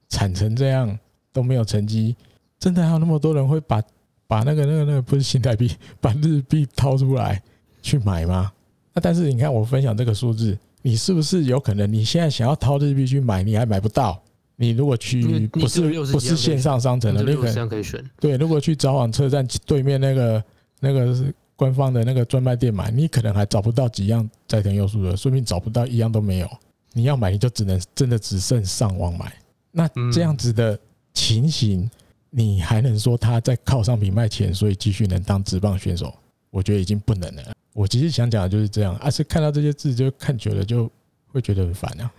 惨成这样都没有成绩，真的还有那么多人会把把那个那个那个不是新台币，把日币掏出来去买吗？那但是你看，我分享这个数字，你是不是有可能你现在想要掏日币去买，你还买不到？你如果去不是不是线上商城的，那个可以选。对，如果去早晚车站对面那个那个官方的那个专卖店买，你可能还找不到几样斋藤优树的，说明找不到一样都没有。你要买，你就只能真的只剩上网买。那这样子的情形，你还能说他在靠商品卖钱，所以继续能当职棒选手？我觉得已经不能了。我其实想讲的就是这样，而是看到这些字就看久了就会觉得很烦啊，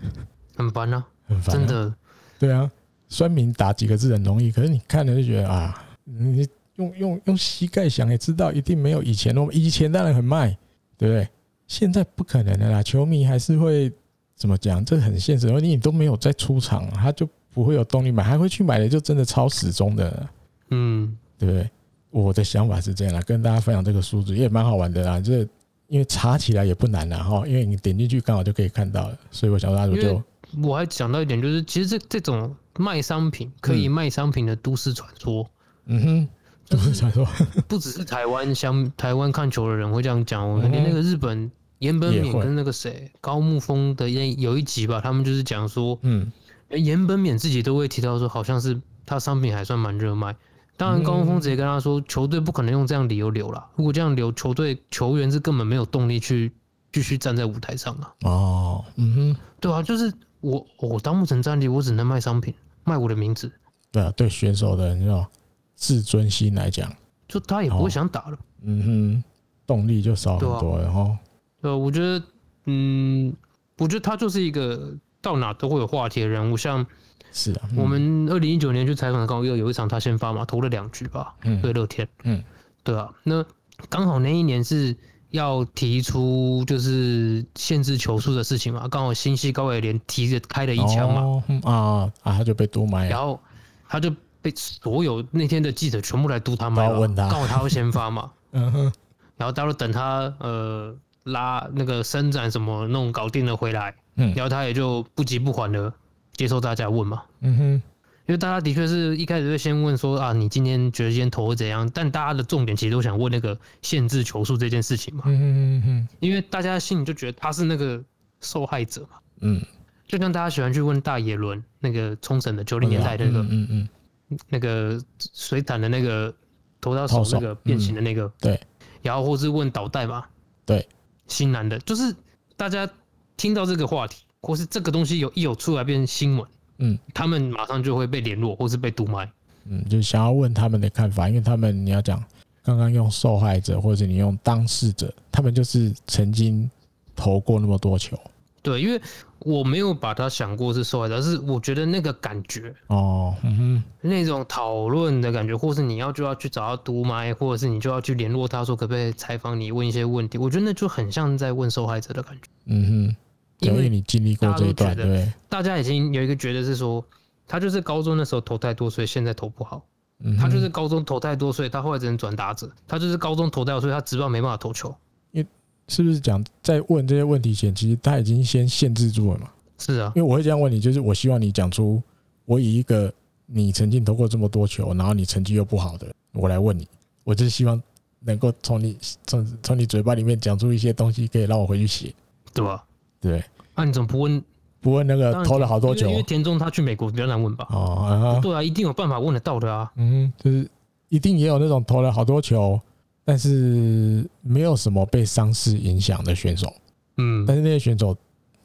很烦啊，很烦，真的。对啊，酸民打几个字很容易，可是你看了就觉得啊，你用用用膝盖想也知道，一定没有以前那么。以前当然很卖，对不对？现在不可能的啦，球迷还是会怎么讲？这很现实，因为你都没有在出场，他就不会有动力买，还会去买的，就真的超死忠的，嗯，对不对？我的想法是这样啦，跟大家分享这个数字也蛮好玩的啦。这因为查起来也不难啦哈，因为你点进去刚好就可以看到了，所以我想大家就我还讲到一点，就是其实这这种卖商品可以卖商品的都市传说，嗯哼，都市传说。不只是台湾，像台湾看球的人会这样讲，我连那个日本岩本勉跟那个谁高木峰的有一集吧，他们就是讲说，嗯，岩本勉自己都会提到说，好像是他商品还算蛮热卖。当然，高峰直接跟他说，球队不可能用这样理由留了。如果这样留，球队球员是根本没有动力去继续站在舞台上了。哦，嗯哼，对啊，就是我我当不成战力，我只能卖商品，卖我的名字。对啊，对选手的那种自尊心来讲，就他也不会想打了。嗯哼，动力就少很多了哈。对，我觉得，嗯，我觉得他就是一个到哪都会有话题的人物，像。是啊，我们二零一九年去采访高佑，有一场他先发嘛，投了两局吧，嗯对乐天，嗯，对啊，那刚好那一年是要提出就是限制球数的事情嘛，刚好新西高伟连提着开了一枪嘛，啊啊，他就被督麦，然后他就被所有那天的记者全部来督他麦了，刚好他会先发嘛，嗯哼，然后到了等他呃拉那个伸展什么弄搞定了回来，嗯，然后他也就不急不缓的。接受大家问嘛，嗯哼，因为大家的确是一开始会先问说啊，你今天觉得今天投的怎样？但大家的重点其实都想问那个限制球数这件事情嘛，嗯嗯嗯，因为大家心里就觉得他是那个受害者嘛，嗯，就像大家喜欢去问大野轮那个冲绳的九零年代那个，嗯嗯，那个水坦的那个投到手那个变形的那个，对，然后或是问导带嘛，对，新南的，就是大家听到这个话题。或是这个东西有一有出来变成新闻，嗯，他们马上就会被联络，或是被毒卖，嗯，就想要问他们的看法，因为他们你要讲刚刚用受害者，或者你用当事者，他们就是曾经投过那么多球，对，因为我没有把他想过是受害者，是我觉得那个感觉哦，嗯哼，那种讨论的感觉，或是你要就要去找他毒麦，或者是你就要去联络他说可不可以采访你，问一些问题，我觉得那就很像在问受害者的感觉，嗯哼。因为你经历过这一段，对，大家已经有一个觉得是说，他就是高中那时候投太多，所以现在投不好。他就是高中投太多，所以他后来只能转打者。他就是高中投太多，所以他直棒没办法投球。因为是不是讲在问这些问题前，其实他已经先限制住了嘛？是啊，因为我会这样问你，就是我希望你讲出我以一个你曾经投过这么多球，然后你成绩又不好的，我来问你，我就是希望能够从你从从你嘴巴里面讲出一些东西，可以让我回去写，对吧？对，那、啊、你怎么不问？不问那个投了好多球？因为田中他去美国比较难问吧？哦，对啊，一定有办法问得到的啊。嗯，就是一定也有那种投了好多球，但是没有什么被伤势影响的选手。嗯，但是那些选手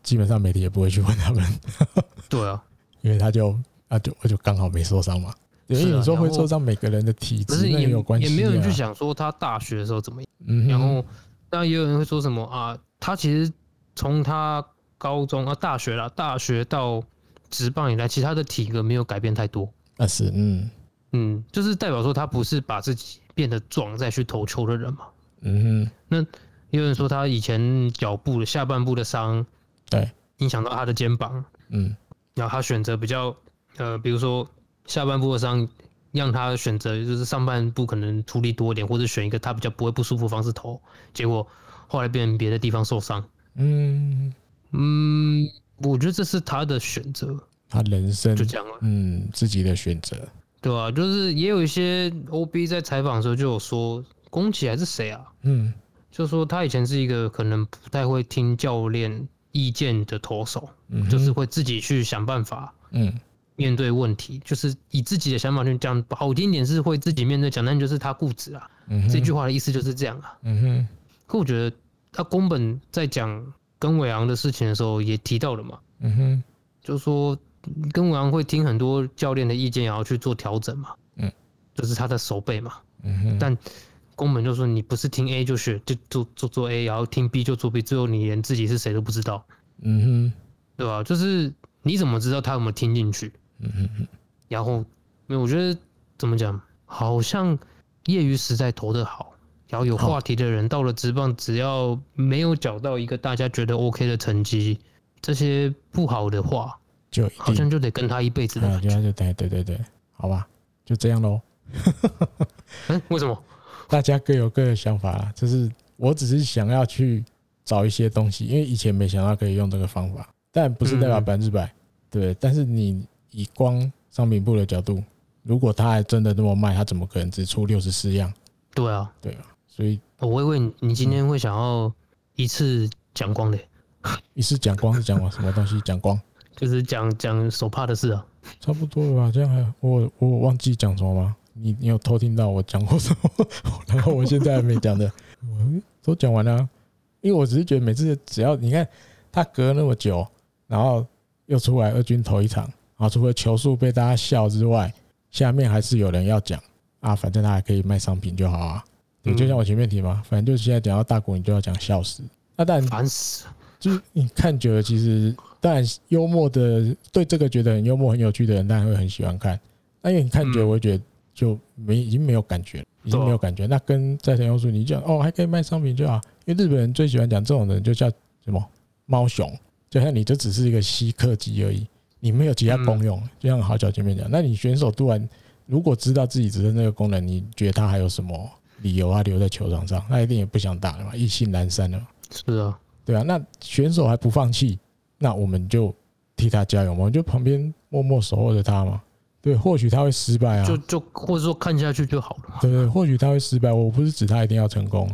基本上媒体也不会去问他们。对啊，因为他就啊就我就刚好没受伤嘛。因为有时候会受伤，每个人的体质也有关系，也没有人去想说他大学的时候怎么样。嗯，然后当然也有人会说什么啊，他其实从他高中啊大学啦，大学到职棒以来，其实他的体格没有改变太多。啊是，嗯嗯，就是代表说他不是把自己变得壮再去投球的人嘛。嗯哼，那也有人说他以前脚部的下半部的伤，对，影响到他的肩膀。嗯，然后他选择比较呃，比如说。下半部的伤让他选择，就是上半部可能出力多一点，或者选一个他比较不会不舒服的方式投，结果后来变成别的地方受伤。嗯嗯，我觉得这是他的选择，他人生就这样了。嗯，自己的选择，对啊，就是也有一些 OB 在采访的时候就有说，宫崎还是谁啊？嗯，就说他以前是一个可能不太会听教练意见的投手，嗯，就是会自己去想办法，嗯。面对问题，就是以自己的想法去讲，好听点是会自己面对讲，但就是他固执啊。嗯，这句话的意思就是这样啊。嗯哼。可我觉得他宫本在讲跟尾昂的事情的时候也提到了嘛。嗯哼。就是说跟尾昂会听很多教练的意见，然后去做调整嘛。嗯。就是他的手背嘛。嗯哼。但宫本就说你不是听 A 就学就做做做 A，然后听 B 就做 B，最后你连自己是谁都不知道。嗯哼。对吧？就是你怎么知道他有没有听进去？嗯嗯嗯，然后，没有，我觉得怎么讲，好像业余时代投的好，然后有话题的人到了职棒，只要没有找到一个大家觉得 OK 的成绩，这些不好的话，就好像就得跟他一辈子的感觉。对对对对对，好吧，就这样喽。嗯，为什么？大家各有各的想法啦，就是我只是想要去找一些东西，因为以前没想到可以用这个方法，但不是代表百分之百，对，但是你。以光商品部的角度，如果他还真的那么卖，他怎么可能只出六十四样？对啊，对啊，所以我以为你今天会想要一次讲光的，一次讲光是讲完什么东西？讲光 就是讲讲手帕的事啊，差不多了吧？这样还我我忘记讲什么吗？你你有偷听到我讲过什么？然后我现在还没讲的，我都讲完了啊，因为我只是觉得每次只要你看他隔那么久，然后又出来二军头一场。啊，除了球数被大家笑之外，下面还是有人要讲啊，反正他还可以卖商品就好啊。你就像我前面提嘛，反正就是现在讲到大国，你就要讲笑死。那当然烦死了，就是你看久了，其实当然幽默的，对这个觉得很幽默、很有趣的人，当然会很喜欢看。那因为你看久了，我觉得就没已经没有感觉了，已经没有感觉。那跟在田优树，你讲哦，还可以卖商品就好，因为日本人最喜欢讲这种人，就叫什么猫熊，就像你这只是一个吸客机而已。你没有其他功用，就像好久前面讲，那你选手突然如果知道自己只是那个功能，你觉得他还有什么理由啊留在球场上？他一定也不想打了嘛，意兴阑珊了。是啊，对啊，那选手还不放弃，那我们就替他加油嘛，我们就旁边默默守候着他嘛。对，或许他会失败啊，就就或者说看下去就好了。对对，或许他会失败，我不是指他一定要成功，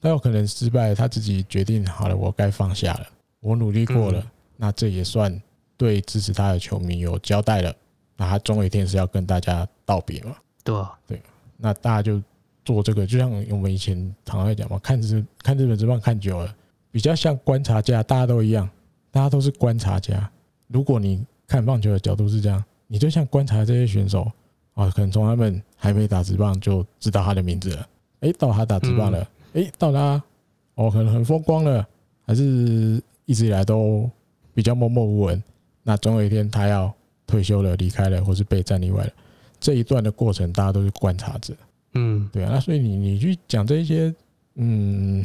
他有可能失败，他自己决定好了，我该放下了，我努力过了，那这也算。对支持他的球迷有交代了，那他终有一天是要跟大家道别嘛？对啊，对，那大家就做这个，就像我们以前常常会讲嘛，看日看日本职棒看久了，比较像观察家，大家都一样，大家都是观察家。如果你看棒球的角度是这样，你就像观察这些选手啊，可能从他们还没打职棒就知道他的名字了，哎，到他打职棒了，哎，到他哦，可能很风光了，还是一直以来都比较默默无闻。那总有一天他要退休了、离开了，或是被战力外了。这一段的过程，大家都是观察者。嗯，对啊。那所以你你去讲这些，嗯，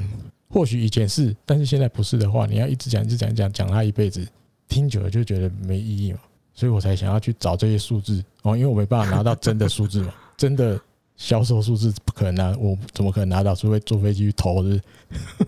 或许以前是，但是现在不是的话，你要一直讲、一直讲、讲讲他一辈子，听久了就觉得没意义嘛。所以我才想要去找这些数字哦，因为我没办法拿到真的数字嘛，真的。销售数字不可能拿，我怎么可能拿到？除非坐飞机去投，是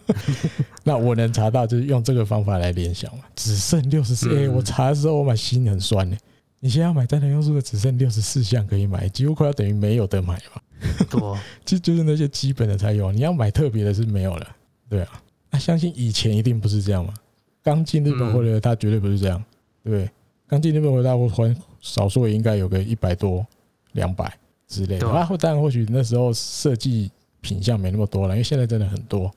那我能查到，就是用这个方法来联想嘛。只剩六十四，哎，我查的时候我买心很酸呢。你现在要买斋藤优树的，只剩六十四项可以买，几乎快要等于没有得买嘛。对，就就是那些基本的才有，你要买特别的是没有了。对啊，那相信以前一定不是这样嘛。刚进日本回来的他绝对不是这样，对，刚进日本回来，我还少说也应该有个一百多、两百。之类的，然后当然或许那时候设计品相没那么多了，因为现在真的很多。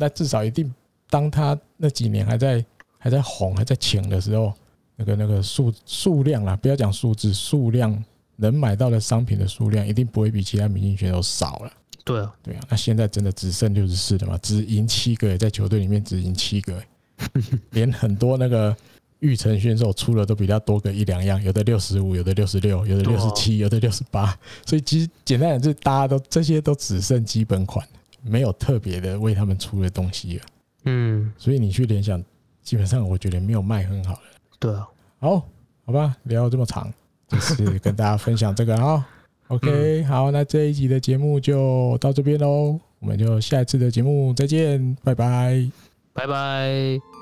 但至少一定，当他那几年还在还还在红还在抢的时候，那个那个数数量啦，不要讲数字，数量能买到的商品的数量一定不会比其他明星选手少了。对啊，对啊，那现在真的只剩六十四了嘛？只赢七个，在球队里面只赢七个，连很多那个育成选手出了都比较多个一两样，有的六十五，有的六十六，有的六十七，有的六十八。所以其实简单讲，就是大家都这些都只剩基本款，没有特别的为他们出的东西了。嗯，所以你去联想，基本上我觉得没有卖很好的。对啊，好，好吧，聊这么长，就是跟大家分享这个啊。OK，好，那这一集的节目就到这边喽，我们就下一次的节目再见，拜拜，拜拜。